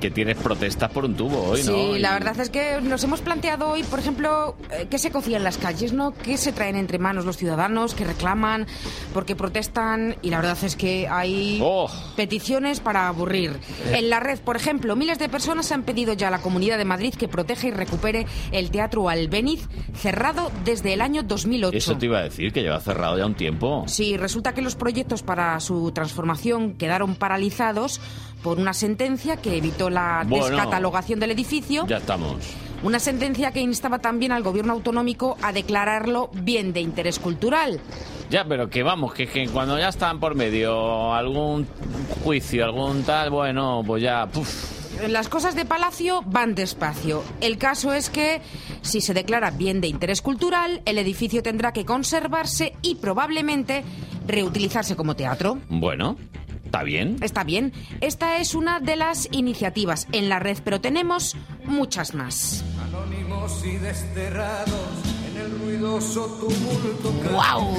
Que tienes protestas por un tubo hoy, ¿no? Sí, la verdad es que nos hemos planteado hoy, por ejemplo, eh, qué se cocía en las calles, ¿no? ¿Qué se traen entre manos los ciudadanos? ¿Qué reclaman? ¿Por qué protestan? Y la verdad es que hay Oh. peticiones para aburrir. En la red, por ejemplo, miles de personas han pedido ya a la Comunidad de Madrid que proteja y recupere el Teatro Albéniz, cerrado desde el año 2008. Eso te iba a decir, que lleva cerrado ya un tiempo. Sí, resulta que los proyectos para su transformación quedaron paralizados por una sentencia que evitó la Bueno. descatalogación del edificio. Ya estamos. Una sentencia que instaba también al gobierno autonómico a declararlo bien de interés cultural. Ya, pero que vamos, que, que cuando ya están por medio algún juicio, algún tal, bueno, pues ya... puf. Las cosas de Palacio van despacio. El caso es que, si se declara bien de interés cultural, el edificio tendrá que conservarse y probablemente reutilizarse como teatro. Bueno, está bien. Está bien. Esta es una de las iniciativas en la red, pero tenemos muchas más. Anónimos y desterrados en el ruidoso tumulto ¡Guau!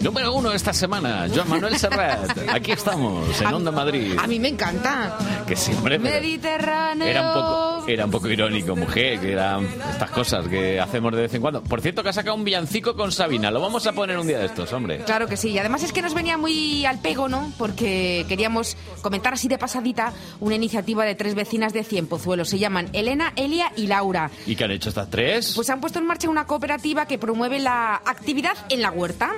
Número uno esta semana, Joan Manuel Serrat. Aquí estamos, en Onda Madrid. A mí me encanta. Que siempre... Mediterráneo. Era un poco, era un poco irónico, mujer, que eran estas cosas que hacemos de vez en cuando. Por cierto, que ha sacado un villancico con Sabina. Lo vamos a poner un día de estos, hombre. Claro que sí. Y además es que nos venía muy al pego, ¿no? Porque queríamos comentar así de pasadita una iniciativa de tres vecinas de Cienpozuelos. Se llaman Elena, Elia y Laura. ¿Y qué han hecho estas tres? Pues han puesto en marcha una cooperativa que promueve la actividad en la huerta.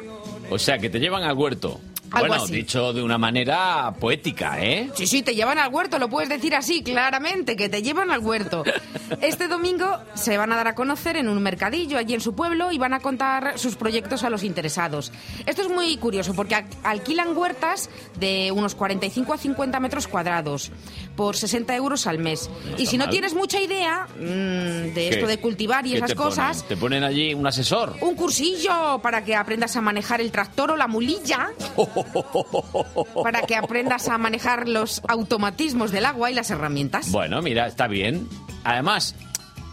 O sea, que te llevan al huerto. Algo bueno, así. dicho de una manera poética, ¿eh? Sí, sí, te llevan al huerto, lo puedes decir así, claramente, que te llevan al huerto. [LAUGHS] Este domingo se van a dar a conocer en un mercadillo allí en su pueblo y van a contar sus proyectos a los interesados. Esto es muy curioso porque alquilan huertas de unos 45 a 50 metros cuadrados por 60 euros al mes. No y si no mal. tienes mucha idea mm, de esto de cultivar y ¿Qué esas te ponen? cosas, Te ponen allí un asesor. un cursillo para que aprendas a manejar el tractor o la mulilla, [LAUGHS] [LAUGHS] para que aprendas a manejar los automatismos del agua y las herramientas. Bueno, mira, está bien. Además,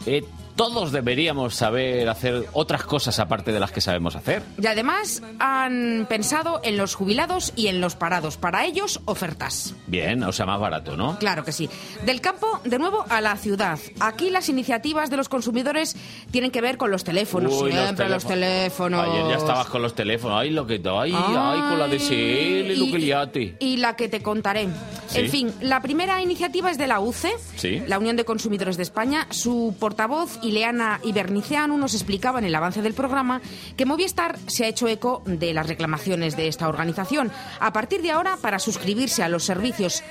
eh, todos deberíamos saber hacer otras cosas aparte de las que sabemos hacer. Y además han pensado en los jubilados y en los parados. Para ellos, ofertas. Bien, o sea, más barato, ¿no? Claro que sí. Del campo, de nuevo, a la ciudad. Aquí las iniciativas de los consumidores tienen que ver con los teléfonos. Uy, Siempre los teléfonos. Ayer ya estabas con los teléfonos. Ay, lo que ay, ay, con la DSL y lo que liate. Y la que te contaré. Sí. En fin, la primera iniciativa es de la UCE, Sí. la Unión de Consumidores de España. Su portavoz, Ileana Ibernicianu, nos explicaba en el avance del programa que Movistar se ha hecho eco de las reclamaciones de esta organización. A partir de ahora, para suscribirse a los servicios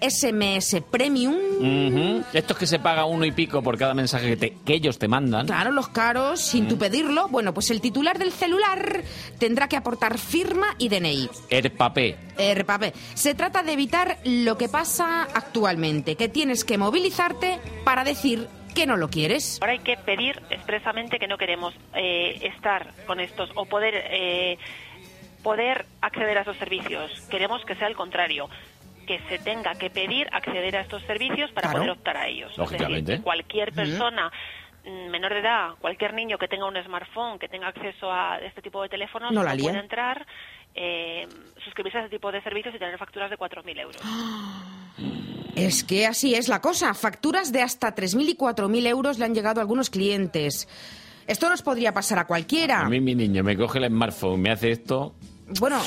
SMS Premium, Ujú. Estos que se paga uno y pico por cada mensaje que, te- que ellos te mandan. Claro, los caros, sin tu pedirlo. Bueno, pues el titular del celular tendrá que aportar firma y DNI. El papel. Eh, papé. Se trata de evitar lo que pasa actualmente, que tienes que movilizarte para decir que no lo quieres. Ahora hay que pedir expresamente que no queremos eh, estar con estos o poder eh, poder acceder a esos servicios. Queremos que sea el contrario que se tenga que pedir acceder a estos servicios para Claro. poder optar a ellos. Es decir, Lógicamente. cualquier persona mm, menor de edad, cualquier niño que tenga un smartphone, que tenga acceso a este tipo de teléfonos, No la líen. puede entrar, eh, suscribirse a este tipo de servicios y tener facturas de 4.000 euros. [GASPS] Es que así es la cosa. Facturas de hasta 3.000 y 4.000 euros le han llegado a algunos clientes. Esto nos podría pasar a cualquiera. A mí mi niño me coge el smartphone, me hace esto. Bueno,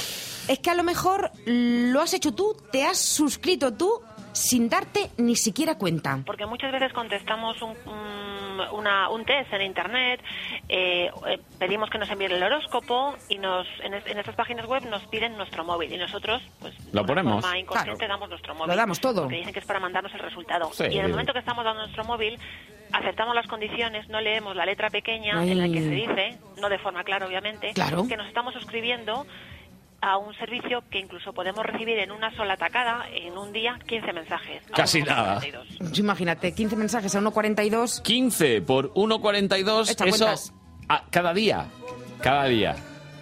es que a lo mejor lo has hecho tú, te has suscrito tú sin darte ni siquiera cuenta. Porque muchas veces contestamos un, un- una- un test en Internet, eh, eh, pedimos que nos envíen el horóscopo y nos en, es- en estas páginas web nos piden nuestro móvil y nosotros, pues, Lo de ponemos. forma inconsciente damos nuestro móvil. Lo damos todo. Porque dicen que es para mandarnos el resultado. Sí. Y en el momento que estamos dando nuestro móvil, aceptamos las condiciones, no leemos la letra pequeña en la que se dice, no de forma clara obviamente, Claro. que nos estamos suscribiendo a un servicio que incluso podemos recibir en una sola tacada, en un día, 15 mensajes. Casi 1,42. nada. Imagínate, 15 mensajes a 1,42. 15 por 1,42. Echa Eso a- cada día. Cada día.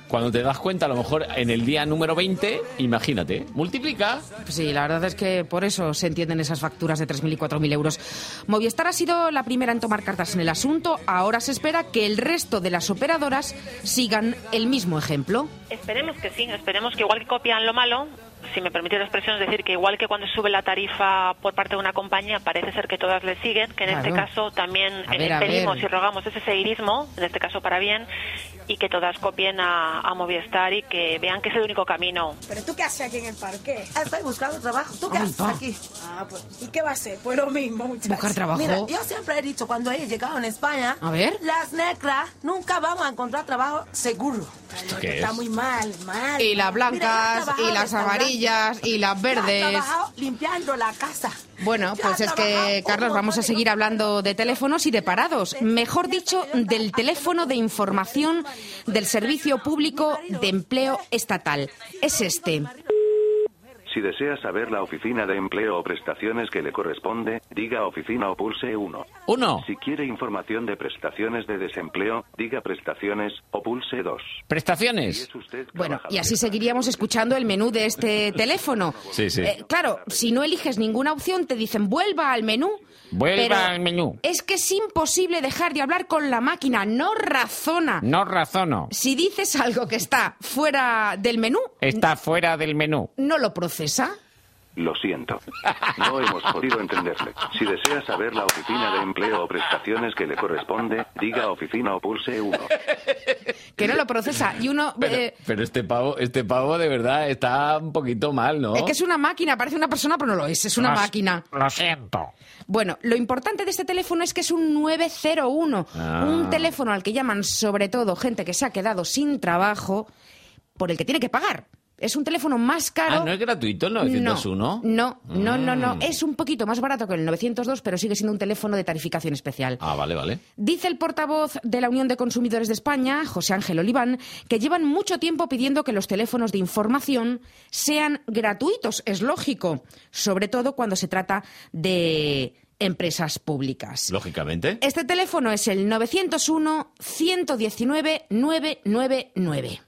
Cuando te das cuenta, a lo mejor en el día número 20, imagínate, multiplica. Pues sí, la verdad es que por eso se entienden esas facturas de 3.000 y 4.000 euros. Movistar ha sido la primera en tomar cartas en el asunto. Ahora se espera que el resto de las operadoras sigan el mismo ejemplo. Esperemos que sí, esperemos que igual que copian lo malo, si me permite la expresión, es decir, que igual que cuando sube la tarifa por parte de una compañía, parece ser que todas le siguen, que en este caso también ver, pedimos y rogamos ese seguidismo, en este caso para bien, y que todas copien a, a Movistar y que vean que es el único camino. ¿Pero tú qué haces aquí en el parque? Ah, estoy buscando trabajo. ¿Tú qué Ay, haces va. aquí? Ah, pues, ¿y qué va a hacer? Pues lo mismo, muchachos. Buscar trabajo. Mira, yo siempre he dicho, cuando he llegado en España, A ver. las negras nunca vamos a encontrar trabajo seguro. qué Está es? muy mal, mal. Y las Mira, blancas, trabajado y las amarillas, y las Yo he verdes. trabajado limpiando la casa. Bueno, pues es que, Carlos, vamos a seguir hablando de teléfonos y de parados. Mejor dicho, del teléfono de información del Servicio Público de Empleo Estatal. Es este. Si desea saber la oficina de empleo o prestaciones que le corresponde, diga oficina o pulse 1. Uno. Si quiere información de prestaciones de desempleo, diga prestaciones o pulse 2. Prestaciones. Bueno, y así seguiríamos escuchando el menú de este [LAUGHS] teléfono. Sí, sí. Eh, claro, si no eliges ninguna opción, te dicen vuelva al menú. Vuelva pero al menú. Es que es imposible dejar de hablar con la máquina, no razona. No razono. Si dices algo que está fuera del menú, Está fuera del menú. no lo procesa. Lo siento. No hemos podido entenderle. Si desea saber la oficina de empleo o prestaciones que le corresponde, diga oficina o pulse 1. Que no lo procesa. Y uno... [LAUGHS] Pero, eh, pero este pavo, este pavo de verdad está un poquito mal, ¿no? Es que es una máquina, parece una persona, pero no lo es, es una Lo- máquina. Lo siento. Bueno, lo importante de este teléfono es que es un 901, Ah. un teléfono al que llaman sobre todo gente que se ha quedado sin trabajo, por el que tiene que pagar. Es un teléfono más caro. Ah, ¿no es gratuito el 901? No, no, no, no. Mm. Es un poquito más barato que el 902, pero sigue siendo un teléfono de tarificación especial. Ah, vale, vale. Dice el portavoz de la Unión de Consumidores de España, José Ángel Oliván, que llevan mucho tiempo pidiendo que los teléfonos de información sean gratuitos. Es lógico, sobre todo cuando se trata de empresas públicas. Lógicamente. Este teléfono es el 901-119-999.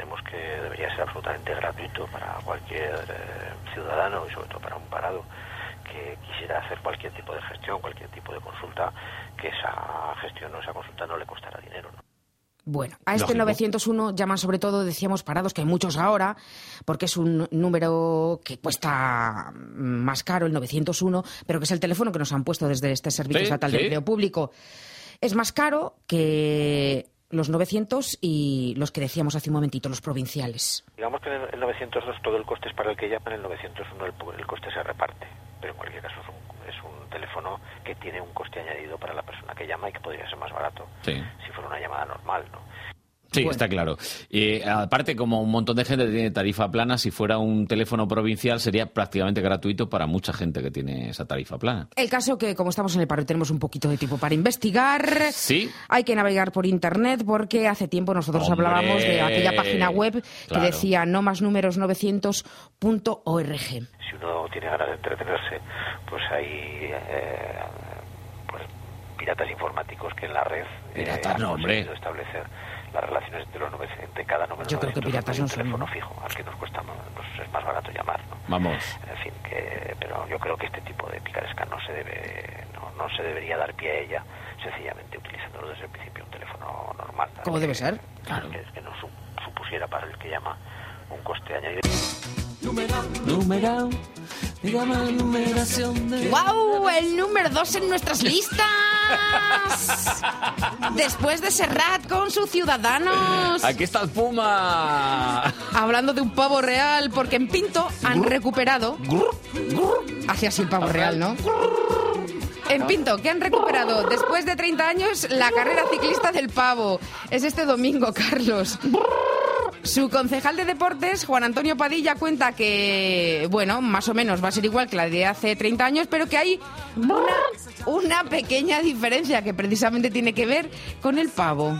Entendemos que debería ser absolutamente gratuito para cualquier eh, ciudadano y sobre todo para un parado que quisiera hacer cualquier tipo de gestión, cualquier tipo de consulta, que esa gestión o esa consulta no le costará dinero. ¿no? Bueno, a este Lógico. 901 llaman sobre todo, decíamos, parados, que hay muchos ahora, porque es un número que cuesta más caro, el 901, pero que es el teléfono que nos han puesto desde este Servicio Sí, Estatal de sí. Empleo Público. Es más caro que los 900 y los que decíamos hace un momentito, los provinciales. Digamos que en el 902 todo el coste es para el que llama, en el 901 el, el coste se reparte, pero en cualquier caso es un, es un teléfono que tiene un coste añadido para la persona que llama y que podría ser más barato Sí. si fuera una llamada normal, ¿no? Sí, Bueno. está claro. Y aparte, como un montón de gente tiene tarifa plana, si fuera un teléfono provincial sería prácticamente gratuito para mucha gente que tiene esa tarifa plana. El caso que, como estamos en el paro y tenemos un poquito de tiempo para investigar, Sí. hay que navegar por Internet porque hace tiempo nosotros Hombre, hablábamos de aquella página web claro. que decía no más números 900.org. Si uno tiene ganas de entretenerse, pues hay eh, pues, piratas informáticos que en la red eh, Piratas, han no, hombre. conseguido establecer las relaciones entre los 900, entre cada número Yo creo que 900, piratas un no son, teléfono ¿no? fijo al que nos cuesta más- nos es más barato llamar, ¿no? Vamos. En fin, que, pero yo creo que este tipo de picaresca no se debe, no, no se debería dar pie a ella, sencillamente utilizándolo desde el principio un teléfono normal. Como debe ser. Claro. Que, que no su- supusiera para el que llama un coste añadido. Numerado. Dígame la numeración de... ¡Guau! El número dos en nuestras listas. Después de Serrat con sus ciudadanos. Aquí está el Puma. Hablando de un pavo real, porque en Pinto han recuperado. Hacía así el pavo real, ¿no? En Pinto, que han recuperado después de 30 años la carrera ciclista del pavo. Es este domingo, Carlos. Su concejal de deportes, Juan Antonio Padilla, cuenta que, bueno, más o menos va a ser igual que la de hace 30 años, pero que hay una, una pequeña diferencia que precisamente tiene que ver con el pavo.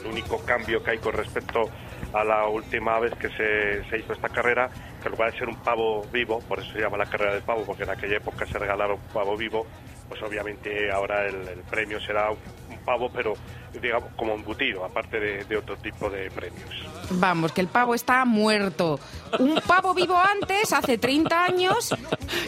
El único cambio que hay con respecto a la última vez que se, se hizo esta carrera, que en lugar de ser un pavo vivo, por eso se llama la carrera del pavo, porque en aquella época se regalaba un pavo vivo, pues obviamente ahora el, premio será pavo, pero digamos como embutido, aparte de, de otro tipo de premios. Vamos, que el pavo está muerto. Un pavo vivo antes, hace 30 años,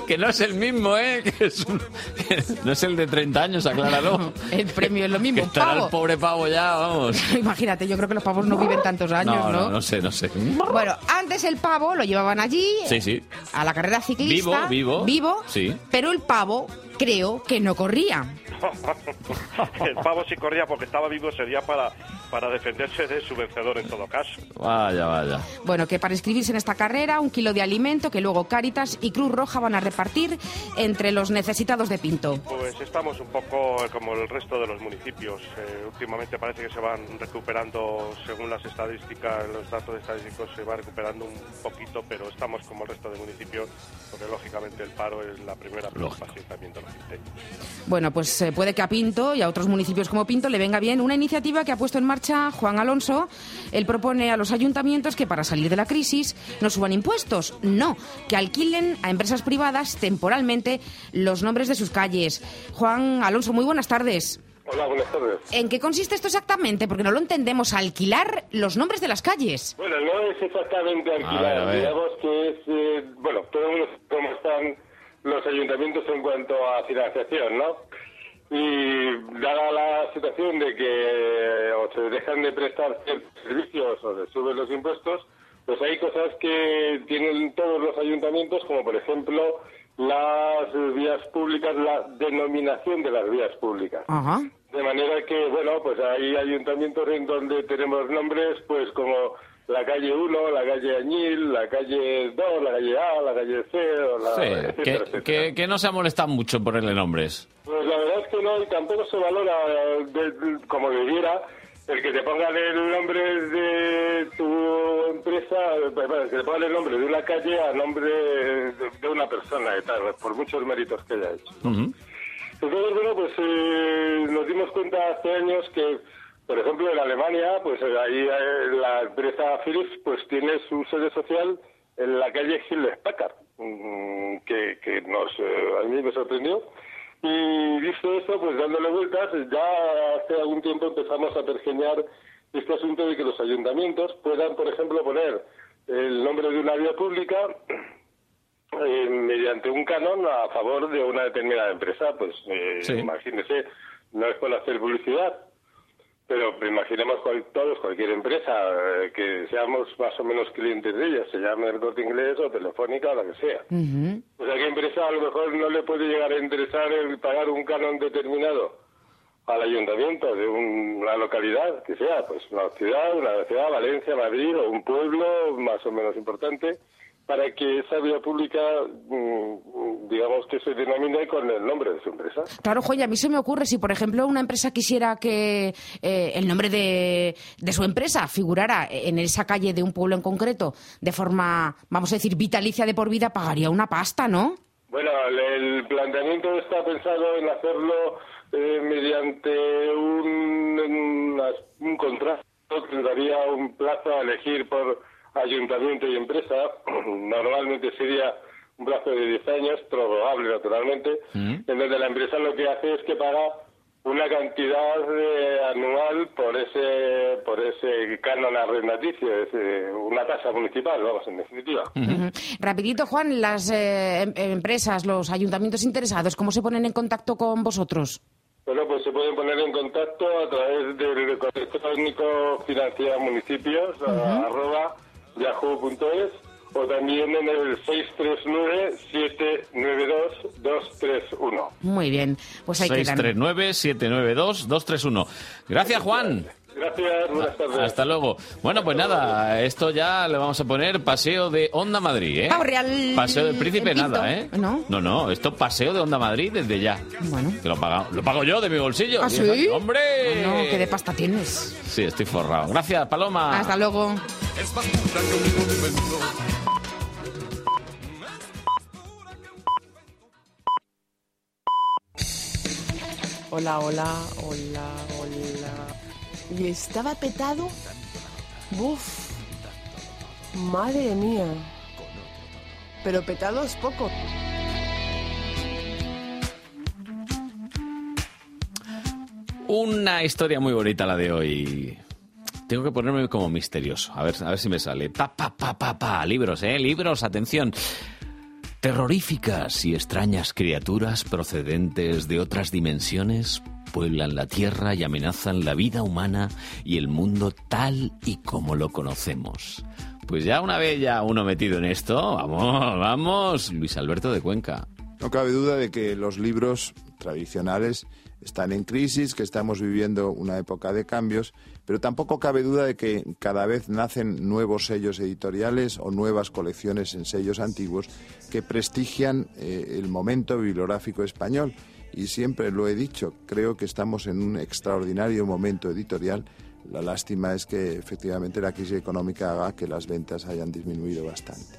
Que no es el mismo, ¿eh? [LAUGHS] Que es un- [LAUGHS] no es el de 30 años, acláralo. el premio es lo mismo. Que el pavo. pobre pavo ya, vamos. [LAUGHS] Imagínate, yo creo que los pavos no viven tantos años, no, ¿no? no, no sé, no sé. Bueno, antes el pavo lo llevaban allí Sí, sí. a la carrera ciclista. Vivo, vivo. Vivo, Sí. pero el pavo creo que no corría. [LAUGHS] el pavo si corría porque estaba vivo sería para, para defenderse de su vencedor en todo caso. Vaya, vaya. Bueno, que para inscribirse en esta carrera, un kilo de alimento que luego Cáritas y Cruz Roja van a repartir entre los necesitados de Pinto. Pues estamos un poco como el resto de los municipios. Eh, últimamente parece que se van recuperando, según las estadísticas, los datos estadísticos se va recuperando un poquito, pero estamos como el resto de municipios, porque lógicamente el paro es la primera preocupación también de los pinteños. Bueno, pues eh, puede que a Pinto y a otros municipios como Pinto le venga bien una iniciativa que ha puesto en marcha Juan Alonso. Él propone a los ayuntamientos que para salir de la crisis no suban impuestos, no, que alquilen a empresas privadas temporalmente los nombres de sus calles. Juan Alonso, muy buenas tardes. Hola, buenas tardes. ¿En qué consiste esto exactamente? Porque no lo entendemos. Alquilar los nombres de las calles. Bueno, no es exactamente alquilar, A ver, a ver. digamos que es, eh, bueno, todo el mundo sabe cómo están los ayuntamientos en cuanto a financiación, ¿no? Y dada la situación de que eh, o se dejan de prestar ciertos servicios o se suben los impuestos, pues hay cosas que tienen todos los ayuntamientos, como por ejemplo las vías públicas, la denominación de las vías públicas. Ajá. De manera que, bueno, pues hay ayuntamientos en donde tenemos nombres, pues como la calle 1, la calle Añil, la calle 2, la calle A, la calle C, o la, Sí, etcétera, que, etcétera. que- que no se ha molestado mucho ponerle nombres. No, y tampoco se valora eh, de- como debiera el que te pongan el nombre de tu empresa, eh, bueno, que te pongan el nombre de una calle a nombre de, una persona y tal, por muchos méritos que haya hecho. Entonces, bueno, pues eh, nos dimos cuenta hace años que, por ejemplo, en Alemania, pues eh, ahí eh, la empresa Philips pues tiene su sede social en la calle Gilles Packard, mm, que, que nos, eh, a mí me sorprendió. Y visto eso, pues dándole vueltas, ya hace algún tiempo empezamos a pergeñar este asunto de que los ayuntamientos puedan, por ejemplo, poner el nombre de una vía pública eh, mediante un canon a favor de una determinada empresa. Pues eh, Sí. imagínese, no es por hacer publicidad, pero imaginemos cual- todos, cualquier empresa, eh, que seamos más o menos clientes de ella, se llame el corte inglés o telefónica o la que sea. Pues a qué empresa a lo mejor no le puede llegar a interesar el pagar un canon determinado al ayuntamiento de una localidad que sea, pues una ciudad, una ciudad, Valencia, Madrid o un pueblo más o menos importante, para que esa vía pública, mm, digamos que se denomine con el nombre de su empresa. Claro, Joya, a mí se me ocurre si, por ejemplo, una empresa quisiera que eh, el nombre de, de su empresa figurara en esa calle de un pueblo en concreto de forma, vamos a decir, vitalicia de por vida, pagaría una pasta, ¿no? Bueno, el, planteamiento está pensado en hacerlo eh, mediante un, una- un contrato que daría un plazo a elegir por ayuntamiento y empresa. [CLEARS THROAT] Normalmente sería un plazo de 10 años, prorrogable naturalmente, en donde la empresa lo que hace es que paga una cantidad eh, anual por ese por ese canon arrendaticio, es eh, una tasa municipal, vamos, en definitiva. Rapidito, Juan, las eh, em- empresas, los ayuntamientos interesados, ¿cómo se ponen en contacto con vosotros? Bueno, pues se pueden poner en contacto a través del correo electrónico financiera municipios arroba yahoo.es o también en el 639-792-231. Muy bien, pues ahí quedan. 639-792-231. Gracias, Juan. Gracias, buenas tardes. Hasta luego. Bueno, pues nada, esto ya le vamos a poner paseo de Onda Madrid, ¿eh? Real. Paseo del Príncipe, nada, ¿eh? ¿No? No, no, esto paseo de Onda Madrid desde ya. Bueno. Que lo, paga- lo pago yo de mi bolsillo. ¿Ah, sí? años. ¡Hombre! No, qué de pasta tienes. Sí, estoy forrado. Gracias, Paloma. Hasta luego. Hola, hola, hola, hola. ¿Y estaba petado? Buf. Madre mía. Pero petado es poco. Una historia muy bonita la de hoy. Tengo que ponerme como misterioso. A ver, a ver si me sale. Pa, pa, pa. Libros, ¿eh? Libros, atención. Terroríficas y extrañas criaturas procedentes de otras dimensiones pueblan la Tierra y amenazan la vida humana y el mundo tal y como lo conocemos. Pues ya una vez ya uno metido en esto, vamos, vamos, Luis Alberto de Cuenca. No cabe duda de que los libros tradicionales están en crisis, que estamos viviendo una época de cambios, pero tampoco cabe duda de que cada vez nacen nuevos sellos editoriales o nuevas colecciones en sellos antiguos que prestigian eh, el momento bibliográfico español. Y siempre lo he dicho, creo que estamos en un extraordinario momento editorial. La lástima es que efectivamente la crisis económica haga que las ventas hayan disminuido bastante.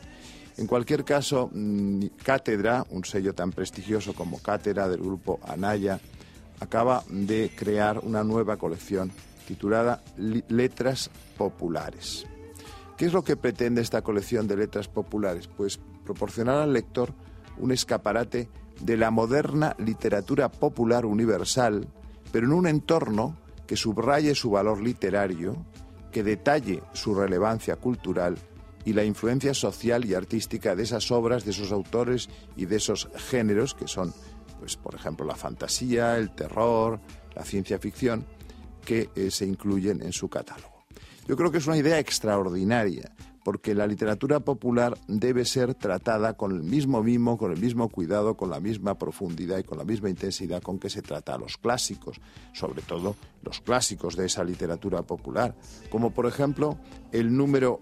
En cualquier caso, mm, Cátedra, un sello tan prestigioso como Cátedra del grupo Anaya, acaba de crear una nueva colección titulada Letras Populares. ¿Qué es lo que pretende esta colección de letras populares? Pues proporcionar al lector un escaparate de la moderna literatura popular universal pero en un entorno que subraye su valor literario, que detalle su relevancia cultural y la influencia social y artística de esas obras, de esos autores y de esos géneros que son, pues, por ejemplo, la fantasía, el terror, la ciencia ficción, que eh, se incluyen en su catálogo. Yo creo que es una idea extraordinaria, porque la literatura popular debe ser tratada con el mismo mimo, con el mismo cuidado, con la misma profundidad y con la misma intensidad con que se trata a los clásicos, sobre todo los clásicos de esa literatura popular, como por ejemplo el número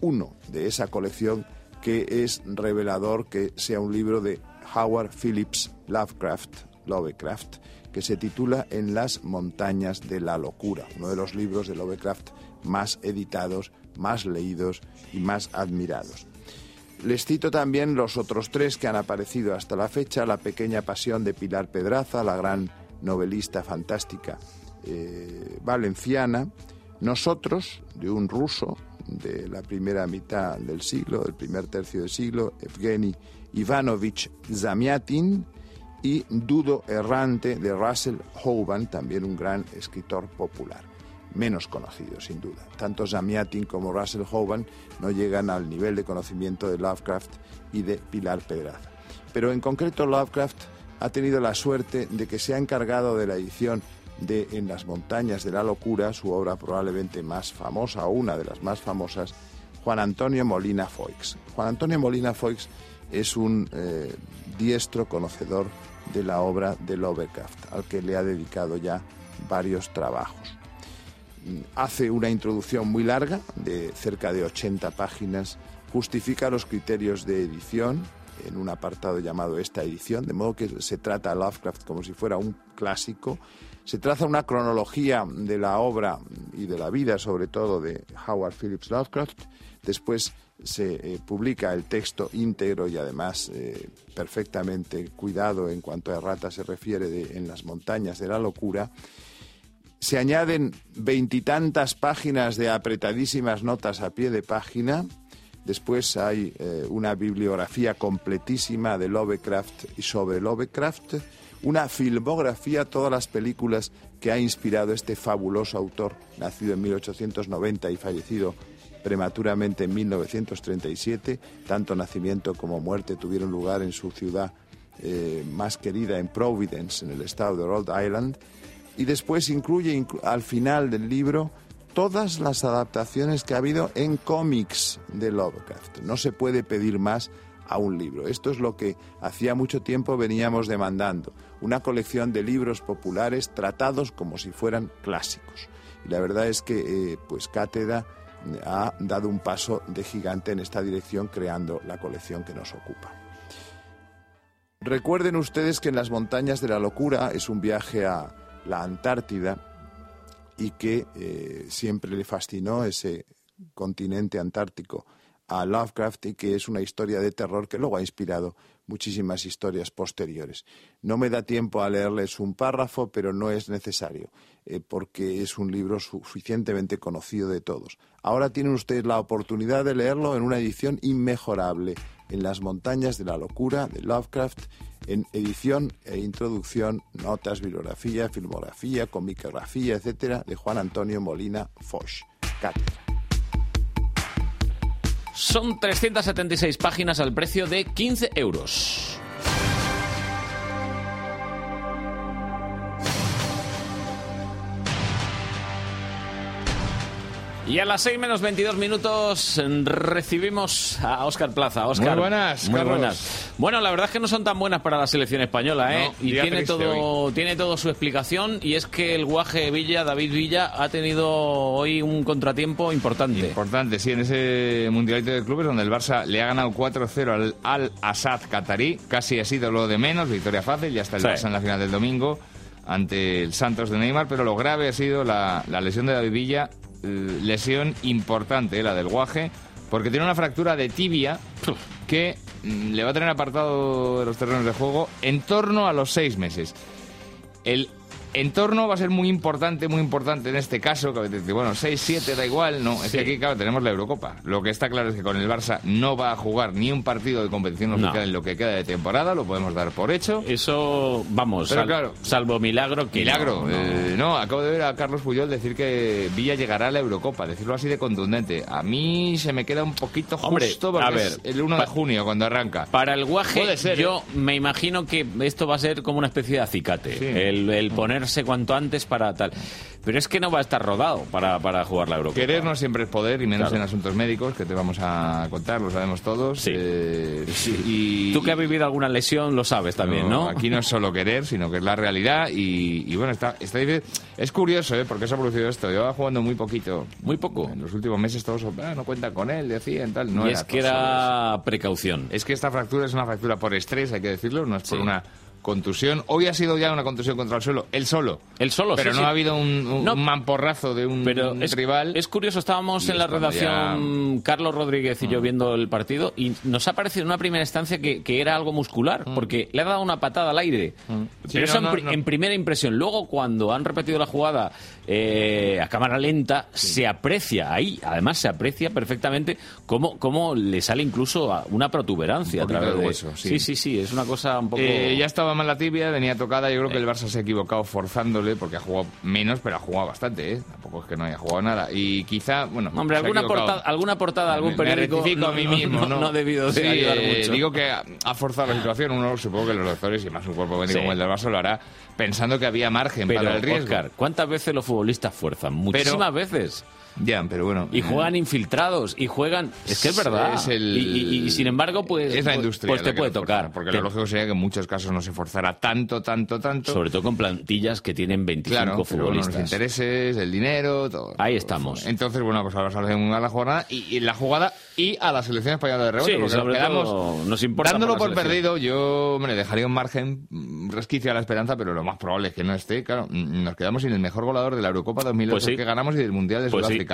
uno de esa colección que es revelador que sea un libro de Howard Phillips Lovecraft, Lovecraft, que se titula En las montañas de la locura, uno de los libros de Lovecraft más editados, más leídos y más admirados. Les cito también los otros tres que han aparecido hasta la fecha, La pequeña pasión de Pilar Pedraza, la gran novelista fantástica eh, valenciana, Nosotros, de un ruso de la primera mitad del siglo, del primer tercio del siglo, Evgeny Ivanovich Zamyatin, y Dudo Errante de Russell Hoban, también un gran escritor popular, menos conocido sin duda. Tanto Zamyatin como Russell Hoban no llegan al nivel de conocimiento de Lovecraft y de Pilar Pedraza. Pero en concreto Lovecraft ha tenido la suerte de que se ha encargado de la edición de En las montañas de la locura, su obra probablemente más famosa o una de las más famosas, Juan Antonio Molina Foix. Juan Antonio Molina Foix es un eh, diestro conocedor de la obra de Lovecraft, al que le ha dedicado ya varios trabajos. Hace una introducción muy larga, de cerca de 80 páginas, justifica los criterios de edición en un apartado llamado esta edición, de modo que se trata a Lovecraft como si fuera un clásico. Se traza una cronología de la obra y de la vida, sobre todo, de Howard Phillips Lovecraft. Después se eh, publica el texto íntegro y además eh, perfectamente cuidado en cuanto a errata se refiere En las montañas de la locura. Se añaden veintitantas páginas de apretadísimas notas a pie de página. Después hay eh, una bibliografía completísima de Lovecraft y sobre Lovecraft, una filmografía, todas las películas que ha inspirado este fabuloso autor, nacido en 1890 y fallecido prematuramente en 1937. Tanto nacimiento como muerte tuvieron lugar en su ciudad eh, más querida, en Providence, en el estado de Rhode Island. Y después incluye inclu- al final del libro todas las adaptaciones que ha habido en cómics de Lovecraft. No se puede pedir más a un libro. Esto es lo que hacía mucho tiempo veníamos demandando, una colección de libros populares tratados como si fueran clásicos. Y la verdad es que eh, pues Cátedra ha dado un paso de gigante en esta dirección creando la colección que nos ocupa. Recuerden ustedes que en las montañas de la locura es un viaje a la Antártida y que eh, siempre le fascinó ese continente antártico a Lovecraft y que es una historia de terror que luego ha inspirado muchísimas historias posteriores. No me da tiempo a leerles un párrafo, pero no es necesario, eh, porque es un libro suficientemente conocido de todos. Ahora tienen ustedes la oportunidad de leerlo en una edición inmejorable, en las montañas de la locura de Lovecraft, en edición e introducción, notas, bibliografía, filmografía, comicografía, etcétera, de Juan Antonio Molina Foch. Cátedra. Son 376 páginas al precio de 15 euros. Y a las 6 menos 22 minutos recibimos a Óscar Plaza. Óscar, Muy buenas, muy Carlos. buenas. Bueno, la verdad es que no son tan buenas para la selección española, ¿eh? No, y tiene todo, tiene todo su explicación y es que el guaje Villa, David Villa, ha tenido hoy un contratiempo importante. Importante, sí, en ese Mundialito de Clubes donde el Barça le ha ganado 4-0 al Al-Assad Qatarí, casi ha sido lo de menos, victoria fácil, ya está el Sí. Barça en la final del domingo ante el Santos de Neymar, pero lo grave ha sido la, la lesión de David Villa, lesión importante, eh, la del guaje, porque tiene una fractura de tibia que mm, le va a tener apartado de los terrenos de juego en torno a los seis meses. El entorno va a ser muy importante, muy importante en este caso. Que bueno, 6-7 da igual. No, es Sí. que aquí, claro, tenemos la Eurocopa. Lo que está claro es que con el Barça no va a jugar ni un partido de competición No. oficial en lo que queda de temporada. Lo podemos dar por hecho. Eso, vamos, Pero sal- claro. salvo milagro que Milagro. no, no. eh, no, acabo de ver a Carlos Puyol decir que Villa llegará a la Eurocopa, decirlo así de contundente. A mí se me queda un poquito Hombre, justo porque a ver, es el 1 de junio cuando arranca. Para el guaje, Puede ser, yo ¿eh? me imagino que esto va a ser como una especie de acicate. El, el ponerse cuanto antes para tal. Pero es que no va a estar rodado para, para jugar la Eurocopa. Querer no siempre es poder, y menos Claro. en asuntos médicos, que te vamos a contar, lo sabemos todos. Eh, y, Tú que has vivido alguna lesión lo sabes también, ¿no? Aquí no es solo querer, sino que es la realidad. Y, y bueno, está, está difícil. Es curioso, ¿eh? Porque se ha producido esto. Yo jugando muy poquito. Muy poco. En los últimos meses todos ah, no cuentan con él, decían tal. No y era es que era precaución. Es que esta fractura es una fractura por estrés, hay que decirlo, no es por Sí. una contusión. Hoy ha sido ya una contusión contra el suelo, él solo. El solo, Pero sí, no sí. ha habido un, un- No. un mamporrazo de un Pero es, rival. es curioso, estábamos en la redacción Carlos Rodríguez y yo viendo el partido y nos ha parecido en una primera instancia que, que era algo muscular, porque le ha dado una patada al aire. Sí, Pero eso no, no, en primera impresión. Luego, cuando han repetido la jugada eh, a cámara lenta, se aprecia ahí, además se aprecia perfectamente cómo, cómo le sale incluso una protuberancia Un a través de hueso, sí. sí, sí, sí, es una cosa un poco... Eh, ya estaba mal la tibia, venía tocada. Yo creo que el Barça se ha equivocado forzándole porque ha jugado menos, pero ha jugado bastante. ¿eh? Tampoco es que no haya jugado nada. Y quizá, bueno. Hombre, alguna portada, alguna portada, algún Me- me periódico rectifico a mí mismo, no, ¿no? no ha debido de ayudar eh, mucho. Digo que ha forzado la situación. Uno, supongo que los doctores y más un cuerpo médico como el del Barça lo hará pensando que había margen Pero, para el riesgo. ¿cuántas veces los futbolistas fuerzan? Muchísimas veces. Ya, pero bueno. Y juegan infiltrados, y juegan... Es que es verdad. Es el- y, y- y sin embargo, pues... es la pues- industria. Pues te puede tocar. Porque Te- lo lógico sería que en muchos casos no se forzara tanto, tanto, tanto. Sobre todo con plantillas que tienen 25 Claro, bueno, futbolistas. los intereses, el dinero, todo. Ahí estamos. Entonces, bueno, pues ahora vamos a la jornada y, y la jugada y a la selección española de rebote. Sí, porque sobre nos quedamos todo nos importa dándolo por perdido. Yo, hombre, dejaría un margen, un resquicio a la esperanza, pero lo más probable es que no esté. Claro, mm, nos quedamos sin el mejor goleador de la Eurocopa 2008 Pues sí. que ganamos y del Mundial de Pues sí.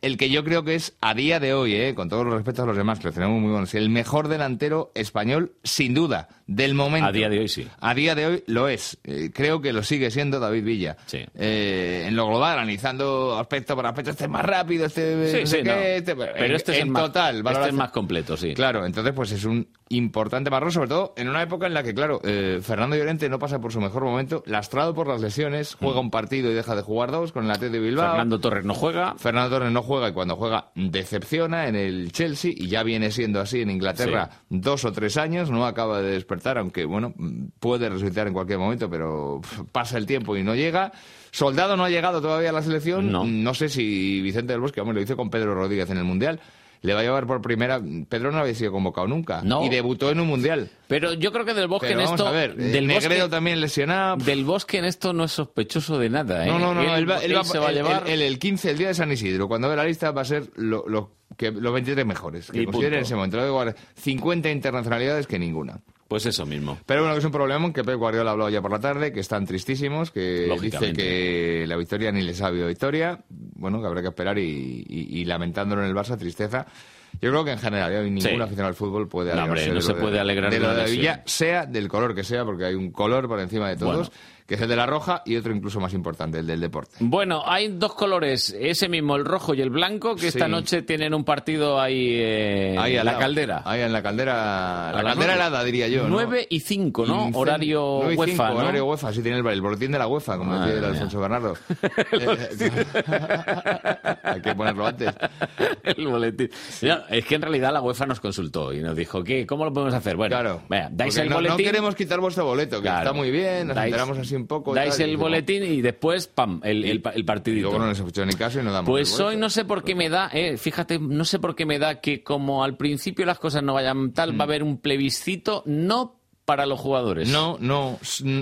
El que yo creo que es, a día de hoy, eh, con todos los respetos a los demás, que los tenemos muy buenos, el mejor delantero español, sin duda, del momento. A día de hoy sí. A día de hoy lo es. Eh, creo que lo sigue siendo David Villa. Eh, en lo global, analizando aspecto por aspecto, este es más rápido, este Sí, no sí, no. este- Pero en- este es en el más- total. este es más completo, sí. Claro, entonces pues es un importante marrón, sobre todo en una época en la que, claro, eh, Fernando Llorente no pasa por su mejor momento, lastrado por las lesiones, juega un partido y deja de jugar dos con el AT de Bilbao. Mm. Fernando Torres no juega. Fernando Torres no juega y cuando juega decepciona en el Chelsea y ya viene siendo así en Inglaterra dos o tres años, no acaba de despertar, aunque bueno, mm, puede resucitar en cualquier momento, pero pasa el tiempo y no llega. Soldado no ha llegado todavía a la selección, no, sé si Vicente del Bosque, hombre, lo hizo con Pedro Rodríguez en el Mundial. Le va a llevar por primera. Pedro no había sido convocado nunca. No. Y debutó en un mundial. Pero yo creo que del Bosque Pero en vamos esto... a ver, eh, del Negredo Bosque- también lesionado. Del Bosque en esto no es sospechoso de nada, ¿eh? No, no, no, él, va, él va- se va a él- llevar... él- el 15, el día de San Isidro, cuando ve la lista, va a ser lo, lo que, los 23 mejores. Que Y considere en ese momento. Le igualar 50 internacionalidades que ninguna. Pues eso mismo. Pero bueno, que es un problema que Pep Guardiola ha hablado ya por la tarde, que están tristísimos, que dice que la victoria ni les ha habido victoria. Bueno, que habrá que esperar y, y- y lamentándolo en el Barça, tristeza. Yo creo que en general hoy ningún Sí. aficionado al fútbol puede No, alegrarse hombre, no de se puede alegrar de de de lesión. Villa, sea del color que sea, porque hay un color por encima de todos, Bueno. Que es el de la roja, y otro incluso más importante, el del deporte. Bueno, hay dos colores, ese mismo, el rojo y el blanco, que esta Sí. noche tienen un partido ahí, eh, Ahí en la caldera. Ahí en la caldera, A la caldera helada, diría yo. ¿no? 9 y 5, ¿no? Incen- Horario nueve y UEFA, cinco, ¿no? Horario UEFA, sí tiene el, el boletín de la UEFA, como decía el. Alfonso Bernardo. [LAUGHS] [LAUGHS] Hay que ponerlo antes. [LAUGHS] el boletín. No, es que en realidad la UEFA nos consultó y nos dijo, ¿qué? ¿Cómo lo podemos hacer? Bueno, Claro. vea, dais el no, no boletín. queremos quitar vuestro boleto, que Claro. está muy bien, nos Dais- enteramos así un poco. Dais tal, el boletín y después, pam, el, el, el partidito. Luego no les ni caso y no damos Pues hoy no sé por qué me da, eh, fíjate, no sé por qué me da que como al principio las cosas no vayan tal, va a haber un plebiscito, no para los jugadores. Mm. No, no,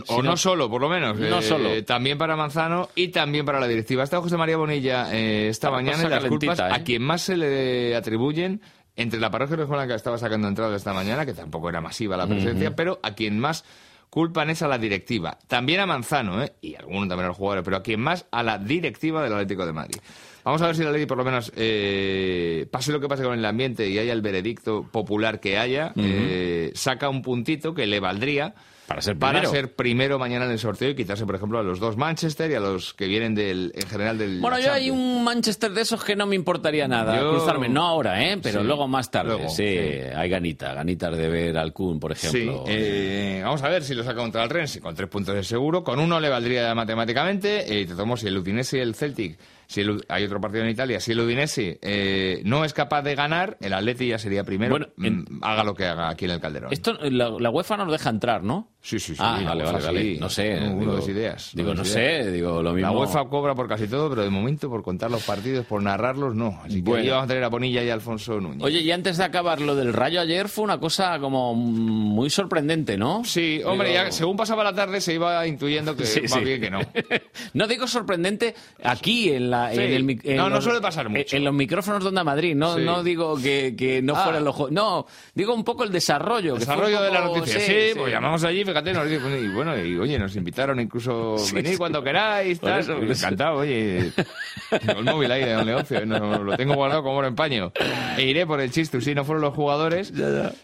o no solo, por lo menos. No eh, solo. También para Manzano y también para la directiva. Está José María Bonilla eh, esta La mañana y las culpas calentita, ¿eh? a quien más se le atribuyen entre la parroquia de que estaba sacando entradas esta mañana, que tampoco era masiva la presencia, pero a quien más culpan es a la directiva. También a Manzano, ¿eh? y algunos también a los jugadores, pero a quien más a la directiva del Atlético de Madrid. Vamos a ver si la ley, por lo menos, eh, pase lo que pase con el ambiente y haya el veredicto popular que haya, eh, saca un puntito que le valdría Para ser para primero. ser primero mañana en el sorteo y quitarse, por ejemplo, a los dos Manchester y a los que vienen del, en general del. Bueno, yo hay un Manchester de esos que no me importaría nada Yo- cruzarme. No ahora, ¿eh? Pero Sí. luego más tarde. Luego, sí, sí. hay ganita, ganitas de ver al Kun, por ejemplo. Sí, eh, vamos a ver si lo saca contra el Rennes, con tres puntos de seguro. Con uno le valdría matemáticamente. eh, Y te tomo si el Udinese y el Celtic, si el hay otro partido en Italia, si el Udinese eh, no es capaz de ganar, el Atleti ya sería primero. Bueno, mm, haga lo que haga aquí en el Calderón. Esto, la, la UEFA nos deja entrar, ¿no? Sí, sí, sí. Ah, vale, vale, vale. No sé. Digo, de ideas. Digo, no sé, digo lo mismo. La UEFA cobra por casi todo, pero de momento por contar los partidos, por narrarlos, no. Así que Bueno. ahí vamos a tener a Bonilla y a Alfonso Núñez. Oye, y antes de acabar, lo del Rayo ayer fue una cosa como muy sorprendente, ¿no? Sí, hombre, Digo- ya según pasaba la tarde se iba intuyendo que [LAUGHS] Sí, más sí. bien que no. [LAUGHS] No digo sorprendente aquí en la en el mic- en No, no los- suele pasar mucho. En los micrófonos de Onda Madrid, no no digo que, que no Ah. fuera los no, digo un poco el desarrollo, que fue un Desarrollo de la noticia. Sí, pues llamamos allí, fíjate, nos dijo, y bueno, y oye, nos invitaron incluso [LAUGHS] Sí, venir sí. cuando queráis, tal. eso, encantado, oye. [LAUGHS] Tengo el móvil ahí de Don Leoncio, no, lo tengo guardado como oro en paño. E iré por el chiste, si no fueron los jugadores.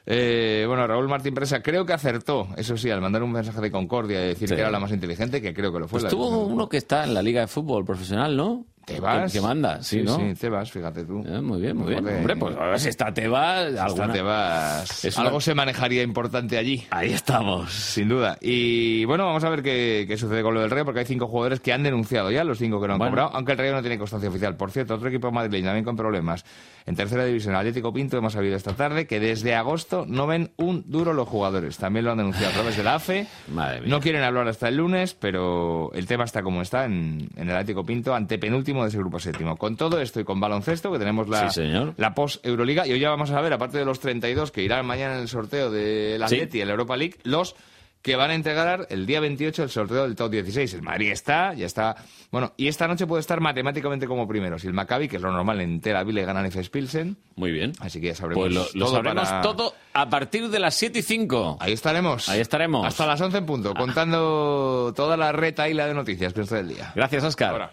Eh, bueno, Raúl Martín Presa creo que acertó, eso sí, al mandar un mensaje de concordia y decir Sí. que era la más inteligente, que creo que lo fue. Pues la- tuvo uno que está en la Liga de Fútbol Profesional, ¿no? Tebas. Que, que manda, sí, ¿no? Sí, Tebas, fíjate tú. Eh, muy bien, muy bien. Hombre, pues a ver si está Tebas, Está alguna... Tebas. Es una- Algo se manejaría importante allí. Ahí estamos. Sin duda. Y bueno, vamos a ver qué, qué sucede con lo del Rayo, porque hay cinco jugadores que han denunciado ya, los cinco que no han Bueno. cobrado, aunque el Rayo no tiene constancia oficial. Por cierto, otro equipo madrileño también con problemas. En tercera división, Atlético Pinto, hemos sabido esta tarde que desde agosto no ven un duro los jugadores. También lo han denunciado a través de la AFE. [LAUGHS] Madre mía. No quieren hablar hasta el lunes, pero el tema está como está en, en el Atlético Pinto, ante penúltimo de ese grupo séptimo. Con todo esto y con baloncesto, que tenemos la, Sí, la post-Euroliga, y hoy ya vamos a ver, aparte de los 32 que irán mañana en el sorteo del Sí. Atleti y el Europa League, los que van a entregar el día 28 el sorteo del top 16. El Madrid está, ya está. Bueno, y esta noche puede estar matemáticamente como primero. Si el Maccabi, que es lo normal en Tel Aviv, le ganan F. Pilsen. Muy bien. Así que ya sabremos Pues lo, lo todo sabremos para- todo a partir de las 7 y 5. Ahí estaremos. Ahí estaremos. Hasta las 11 en punto, contando toda la reta y la de noticias que nos trae el día. Gracias, Oscar. Ahora.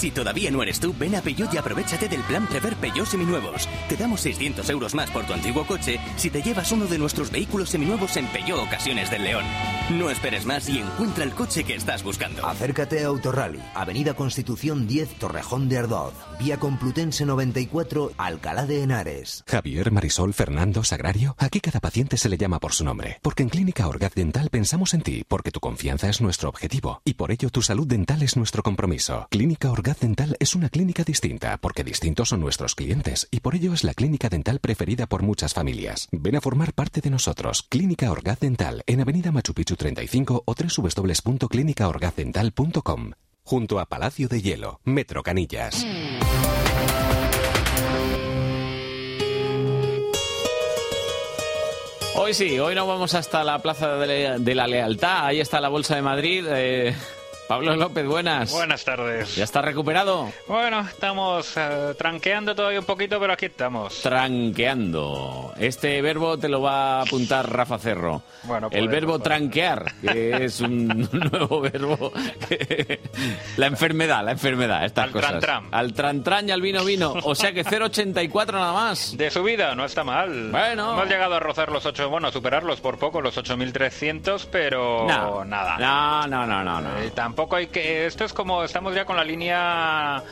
Si todavía no eres tú, ven a Peugeot y aprovechate del plan Prever Peugeot Seminuevos. Te damos 600 euros más por tu antiguo coche si te llevas uno de nuestros vehículos seminuevos en Peugeot Ocasiones del León. No esperes más y encuentra el coche que estás buscando. Acércate a Autorally, Avenida Constitución 10, Torrejón de Ardoz, Vía Complutense 94, Alcalá de Henares. Javier, Marisol, Fernando, Sagrario. Aquí cada paciente se le llama por su nombre. Porque en Clínica Orgaz Dental pensamos en ti, porque tu confianza es nuestro objetivo. Y por ello tu salud dental es nuestro compromiso. Clínica Orgaz Dental es una clínica distinta, porque distintos son nuestros clientes. Y por ello es la clínica dental preferida por muchas familias. Ven a formar parte de nosotros. Clínica Orgaz Dental, en Avenida Machu Picchu 35 o www.clinicaorgazdental.com. Junto a Palacio de Hielo, Metro Canillas. Hoy sí, hoy nos vamos hasta la Plaza de la, de la Lealtad. Ahí está la Bolsa de Madrid. Eh, Pablo López, buenas. Buenas tardes. ¿Ya está recuperado? Bueno, estamos eh, tranqueando todavía un poquito, pero aquí estamos. Tranqueando. Este verbo te lo va a apuntar Rafa Cerro. Bueno, El verbo tranquear, que es un [LAUGHS] nuevo verbo. [LAUGHS] la enfermedad, la enfermedad, estas Al cosas. tran-tran. Al tran-tran y al vino vino. O sea que 0,84 nada más. De subida, no está mal. Bueno. Hemos llegado a rozar los 8, bueno, a superarlos por poco, los 8.300, pero No. nada. No, no, no, no. no. Eh, tampoco hay que... Esto es como... Estamos ya con la línea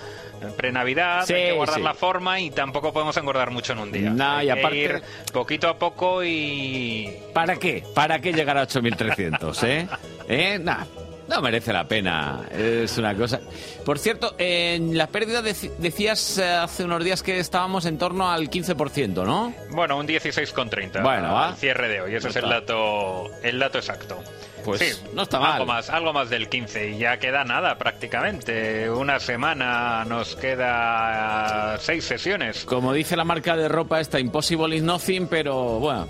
pre-Navidad, Sí, hay que guardar sí. la forma y tampoco podemos engordar mucho en un día. No, Hay y que aparte- ir poquito a poco y... ¿Para qué? ¿Para qué llegar a 8.300, eh? ¿Eh? Nah, no merece la pena. Es una cosa... Por cierto, en la pérdida deci- decías eh, hace unos días que estábamos en torno al 15%, ¿no? Bueno, un 16,30 Bueno, al cierre de hoy. Ese No es el dato, el dato exacto. Pues Sí, no está mal. Algo más, algo más del 15 y ya queda nada prácticamente. Una semana nos queda seis sesiones. Como dice la marca de ropa esta, Impossible is nothing, pero bueno,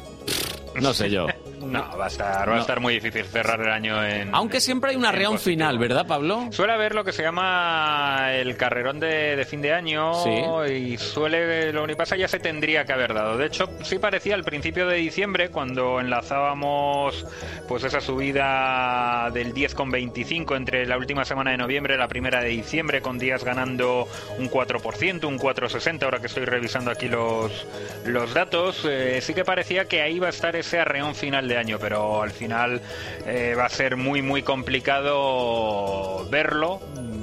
no sé yo. [LAUGHS] No, va a estar, va a estar muy difícil cerrar el año en. Aunque siempre hay un arreón final, ¿verdad, Pablo? Suele haber lo que se llama el carrerón de, de fin de año Sí. y suele lo que pasa ya se tendría que haber dado. De hecho, sí parecía al principio de diciembre cuando enlazábamos pues esa subida del 10,25 entre la última semana de noviembre y la primera de diciembre con días ganando un 4%, un 4,60 ahora que estoy revisando aquí los, los datos. eh, sí que parecía que ahí va a estar ese arreón final de año, pero al final eh, va a ser muy muy complicado verlo.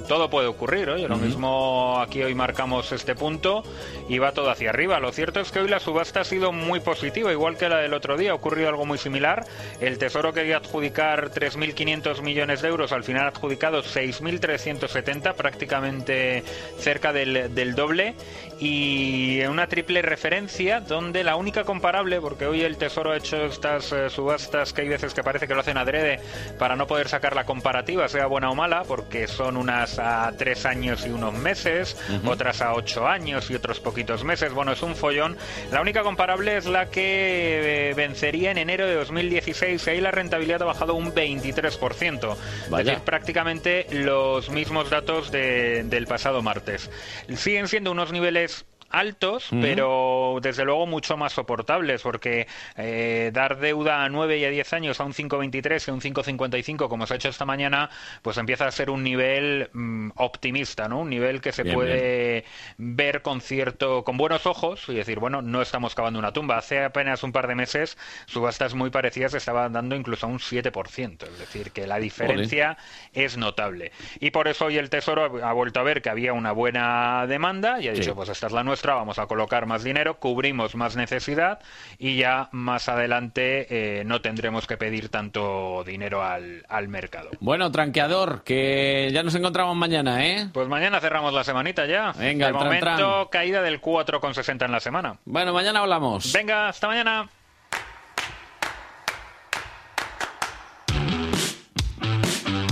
Todo puede ocurrir, oye, lo mismo aquí hoy marcamos este punto y va todo hacia arriba. Lo cierto es que hoy la subasta ha sido muy positiva, igual que la del otro día. Ha ocurrido algo muy similar. El Tesoro quería adjudicar 3.500 millones de euros, al final ha adjudicado 6.370, prácticamente cerca del, del doble. Y una triple referencia donde la única comparable, porque hoy el Tesoro ha hecho estas eh, subastas que hay veces que parece que lo hacen adrede para no poder sacar la comparativa, sea buena o mala, porque son unas a tres años y unos meses, otras a ocho años y otros poquitos meses. Bueno, es un follón. La única comparable es la que eh, vencería en enero de 2016 y ahí la rentabilidad ha bajado un 23%. Es Vaya. decir, prácticamente los mismos datos de- del pasado martes. Siguen siendo unos niveles altos, pero desde luego mucho más soportables, porque eh, dar deuda a 9 y a 10 años a un 5,23 y a un 5,55, como se ha hecho esta mañana, pues empieza a ser un nivel mm, optimista, ¿no? Un nivel que se Bien, puede ver con cierto, con buenos ojos y decir, bueno, no estamos cavando una tumba. Hace apenas un par de meses subastas muy parecidas estaban dando incluso a un 7%, es decir, que la diferencia es notable. Y por eso hoy el Tesoro ha vuelto a ver que había una buena demanda y ha dicho, Sí. pues esta es la nuestra, vamos a colocar más dinero, cubrimos más necesidad y ya más adelante eh, no tendremos que pedir tanto dinero al, al mercado. Bueno, tranqueador, que ya nos encontramos mañana, ¿eh? Pues mañana cerramos la semanita ya. Venga, de el tran, momento, tran. caída del 4,60 en la semana. Bueno, mañana hablamos. Venga, hasta mañana.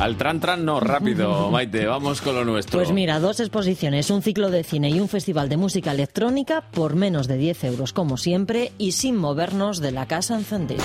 Al tran tran no, rápido, [LAUGHS] Maite, vamos con lo nuestro. Pues mira, dos exposiciones, un ciclo de cine y un festival de música electrónica por menos de 10 euros, como siempre, y sin movernos de la casa encendida.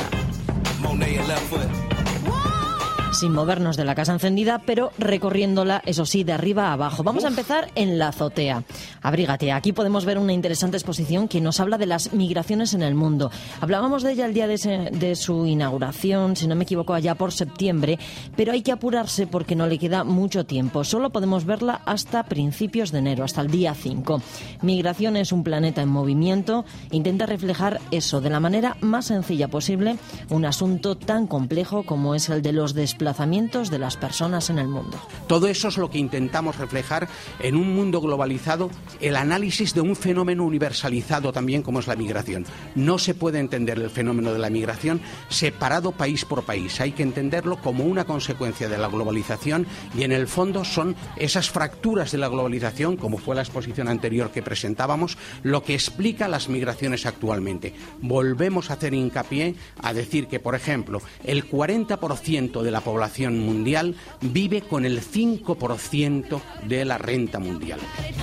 Sin movernos de la casa encendida, pero recorriéndola, eso sí, de arriba a abajo. Vamos a empezar en la azotea. Abrígate, aquí podemos ver una interesante exposición que nos habla de las migraciones en el mundo. Hablábamos de ella el día de, de su inauguración, si no me equivoco, allá por septiembre, pero hay que apurarse porque no le queda mucho tiempo. Solo podemos verla hasta principios de enero, hasta el día 5. Migración es un planeta en movimiento. Intenta reflejar eso de la manera más sencilla posible, un asunto tan complejo como es el de los desplazamientos de las personas en el mundo. Todo eso es lo que intentamos reflejar en un mundo globalizado, el análisis de un fenómeno universalizado también como es la migración. No se puede entender el fenómeno de la migración separado país por país. Hay que entenderlo como una consecuencia de la globalización y en el fondo son esas fracturas de la globalización, como fue la exposición anterior que presentábamos, lo que explica las migraciones actualmente. Volvemos a hacer hincapié a decir que, por ejemplo, el 40% de la población mundial vive con el 5% de la renta mundial.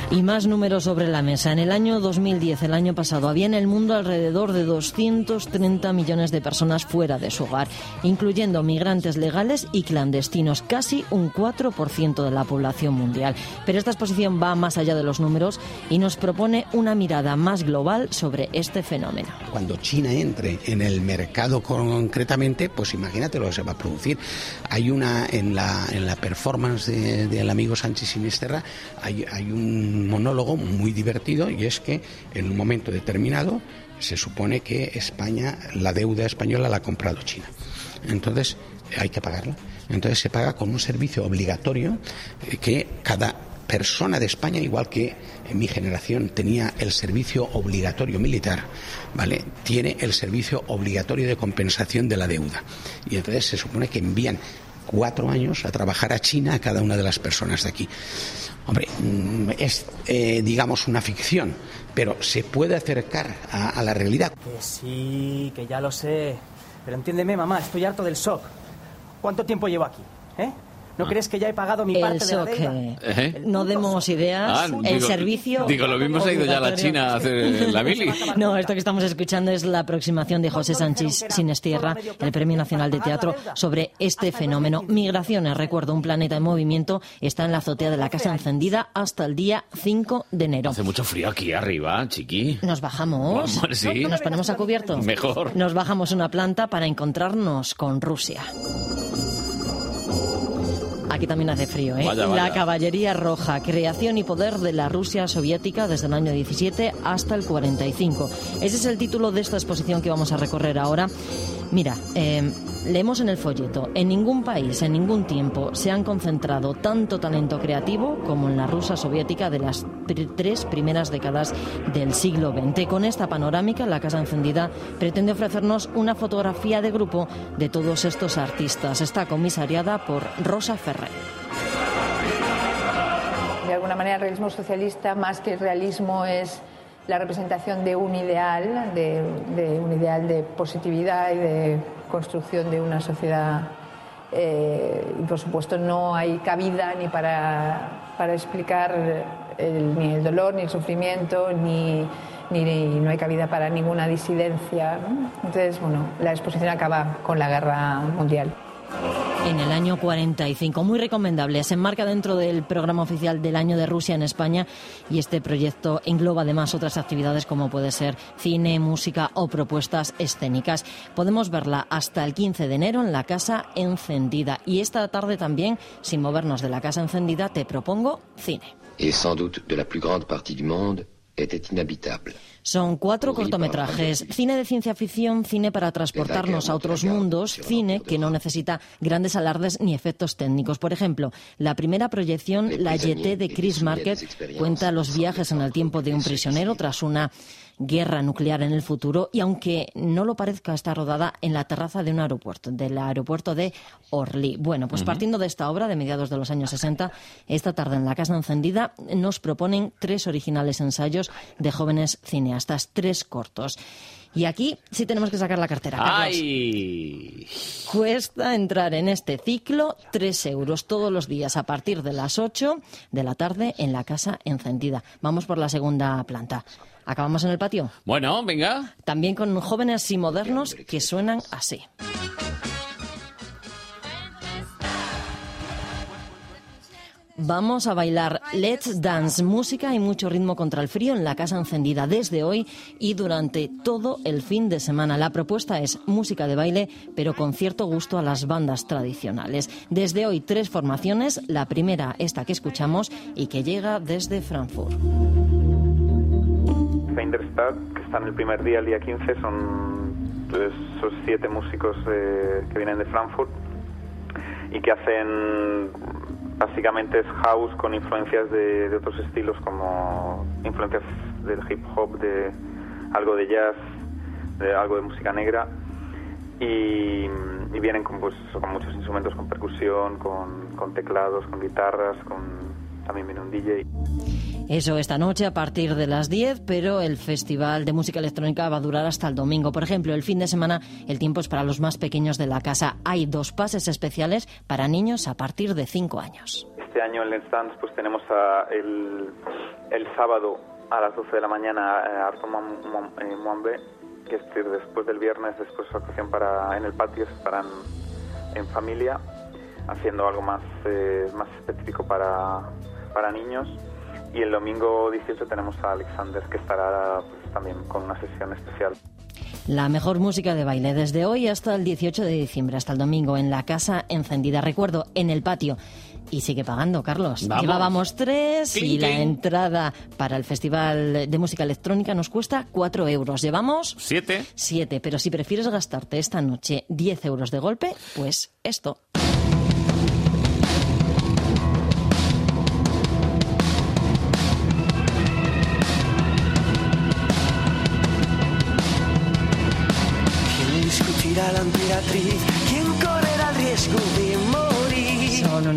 Y más números sobre la mesa. En el año 2010, el año pasado, había en el mundo alrededor de 230 millones de personas fuera de su hogar, incluyendo migrantes legales y clandestinos, casi un 4% de la población mundial. Pero esta exposición va más allá de los números y nos propone una mirada más global sobre este fenómeno. Cuando China entre en el mercado concretamente, pues imagínate lo que se va a producir. Hay una, en la, en la performance de- del amigo Sánchez Sinisterra, hay, hay un monólogo muy divertido y es que en un momento determinado se supone que España, la deuda española la ha comprado China. Entonces hay que pagarla. Entonces se paga con un servicio obligatorio eh, que cada persona de España, igual que en mi generación tenía el servicio obligatorio militar, ¿vale? Tiene el servicio obligatorio de compensación de la deuda. Y entonces se supone que envían cuatro años a trabajar a China a cada una de las personas de aquí. Hombre, mm, es, eh, digamos, una ficción, pero se puede acercar a, a la realidad. Que sí, que ya lo sé. Pero entiéndeme, mamá, estoy harto del shock. ¿Cuánto tiempo llevo aquí? ¿Eh? ¿No crees que ya he pagado mi El parte de la deuda? ¿Eh? No demos ideas. Ah, el digo- servicio. Digo, lo mismo se ha ido ya a la. China a hacer [LAUGHS] la mili. No, esto que estamos escuchando es la aproximación de José Sánchez Sinestierra, el Premio Nacional de Teatro, sobre este fenómeno. Migraciones, recuerdo, un planeta en movimiento, está en la azotea de la Casa Encendida hasta el día 5 de enero. Hace mucho frío aquí arriba, chiqui. Nos bajamos. Hombre, sí. Nos ponemos a cubierto. Mejor. Nos bajamos una planta para encontrarnos con Rusia. Aquí también hace frío, ¿eh? Vaya, vaya. La caballería roja, creación y poder de la Rusia soviética desde el año 17 hasta el 45. Ese es el título de esta exposición que vamos a recorrer ahora. Mira, eh, leemos en el folleto, en ningún país, en ningún tiempo, se han concentrado tanto talento creativo como en la Rusia soviética de las tres primeras décadas del siglo XX. Con esta panorámica, la Casa Encendida pretende ofrecernos una fotografía de grupo de todos estos artistas. Está comisariada por Rosa Ferrer. De alguna manera, el realismo socialista, más que el realismo, es la representación de un ideal, de, un ideal de positividad y de construcción de una sociedad. eh, y por supuesto, no hay cabida ni para, para explicar ni el dolor, ni el sufrimiento, ni, ni- no hay cabida para ninguna disidencia. Entonces, bueno, la exposición acaba con la guerra mundial. En el año 45, muy recomendable. Se enmarca dentro del programa oficial del Año de Rusia en España y este proyecto engloba además otras actividades como puede ser cine, música o propuestas escénicas. Podemos verla hasta el 15 de enero en la Casa Encendida. Y esta tarde también, sin movernos de la Casa Encendida, te propongo cine. et sans doute de la plus grande partie du monde, était inhabitable. Son cuatro cortometrajes, cine de ciencia ficción, cine para transportarnos a otros mundos, cine que no necesita grandes alardes ni efectos técnicos. Por ejemplo, la primera proyección, La Yeté de Chris Market, cuenta los viajes en el tiempo de un prisionero tras una guerra nuclear en el futuro. Y aunque no lo parezca está rodada en la terraza de un aeropuerto, del aeropuerto de Orly. Bueno, pues partiendo de esta obra de mediados de los años 60, esta tarde en la Casa Encendida nos proponen tres originales ensayos de jóvenes cineastas, tres cortos. Y aquí sí tenemos que sacar la cartera. Carlos. ¡Ay! Cuesta entrar en este ciclo tres euros todos los días a partir de las 8 de la tarde en la Casa Encendida. Vamos por la segunda planta. ¿Acabamos en el patio? Bueno, venga. También con jóvenes y modernos que suenan así. Vamos a bailar Let's Dance, música y mucho ritmo contra el frío en la casa encendida desde hoy y durante todo el fin de semana. La propuesta es música de baile, pero con cierto gusto a las bandas tradicionales. Desde hoy tres formaciones, la primera esta que escuchamos y que llega desde Frankfurt. Feinderstadt, que está en el primer día, el día 15, son esos siete músicos eh, que vienen de Frankfurt y que hacen básicamente es house con influencias de, de otros estilos como influencias del hip hop, de algo de jazz, de algo de música negra. Y, y vienen con, pues, con muchos instrumentos, con percusión, con, con teclados, con guitarras, con también viene un DJ. Eso esta noche a partir de las 10, pero el Festival de Música Electrónica va a durar hasta el domingo. Por ejemplo, el fin de semana el tiempo es para los más pequeños de la casa. Hay dos pases especiales para niños a partir de 5 años. Este año en Let's Dance pues tenemos a el, el sábado a las 12 de la mañana eh, a Arto Mom- Mom- eh, Mwambe, que es decir, después del viernes, después de su actuación para, en el patio, estarán en familia haciendo algo más, eh, más específico para, para niños. Y el domingo 18 tenemos a Alexander, que estará pues, también con una sesión especial. La mejor música de baile desde hoy hasta el 18 de diciembre, hasta el domingo, en la casa encendida. Recuerdo, en el patio. Y sigue pagando, Carlos. Vamos. Llevábamos tres y la entrada para el Festival de Música Electrónica nos cuesta cuatro euros. Llevamos Siete. siete, pero si prefieres gastarte esta noche 10 euros de golpe, pues esto. ¿Quién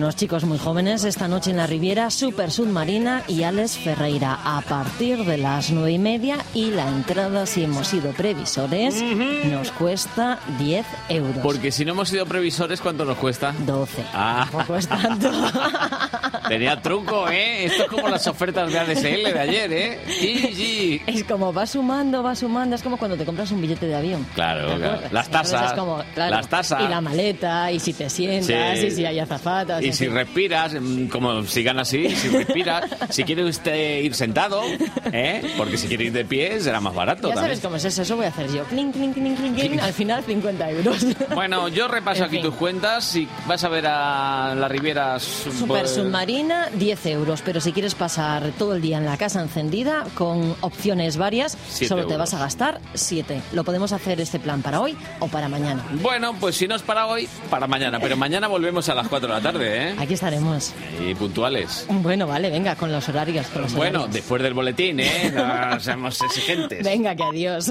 unos chicos muy jóvenes esta noche en la Riviera Super Submarina y Alex Ferreira a partir de las nueve y media y la entrada si hemos sido previsores nos cuesta 10 euros. Porque si no hemos sido previsores, ¿cuánto nos cuesta? 12. Ah, Tampoco es tanto. [LAUGHS] tenía truco, ¿eh? Esto es como las ofertas de ADSL de ayer, ¿eh? Es como va sumando, va sumando. Es como cuando te compras un billete de avión. Claro, ¿Te claro. Las tasas. como, claro, Las tasas. Y la maleta, y si te sientas, Sí. y si hay azafatas. Y si respiras, mm, como sigan así, si respiras, si quiere usted ir sentado, ¿eh? Porque si quiere ir de pie será más barato Ya también. sabes cómo es eso, eso voy a hacer yo. Clink, clink, clink, clink, clink, al final 50 euros. Bueno, yo repaso En aquí fin. tus cuentas. Si vas a ver a la Riviera Super Submarina, 10 euros. Pero si quieres pasar todo el día en la casa encendida, con opciones varias, Siete solo te vas a gastar 7. Lo podemos hacer este plan para hoy o para mañana. Bueno, pues si no es para hoy, para mañana. Pero mañana volvemos a las 4 de la tarde, ¿eh? Aquí estaremos. Y puntuales. Bueno, vale, venga, con los horarios. Con los Bueno, horarios. después del boletín, ¿eh? [LAUGHS] No seamos exigentes. Venga, que adiós.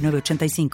906985.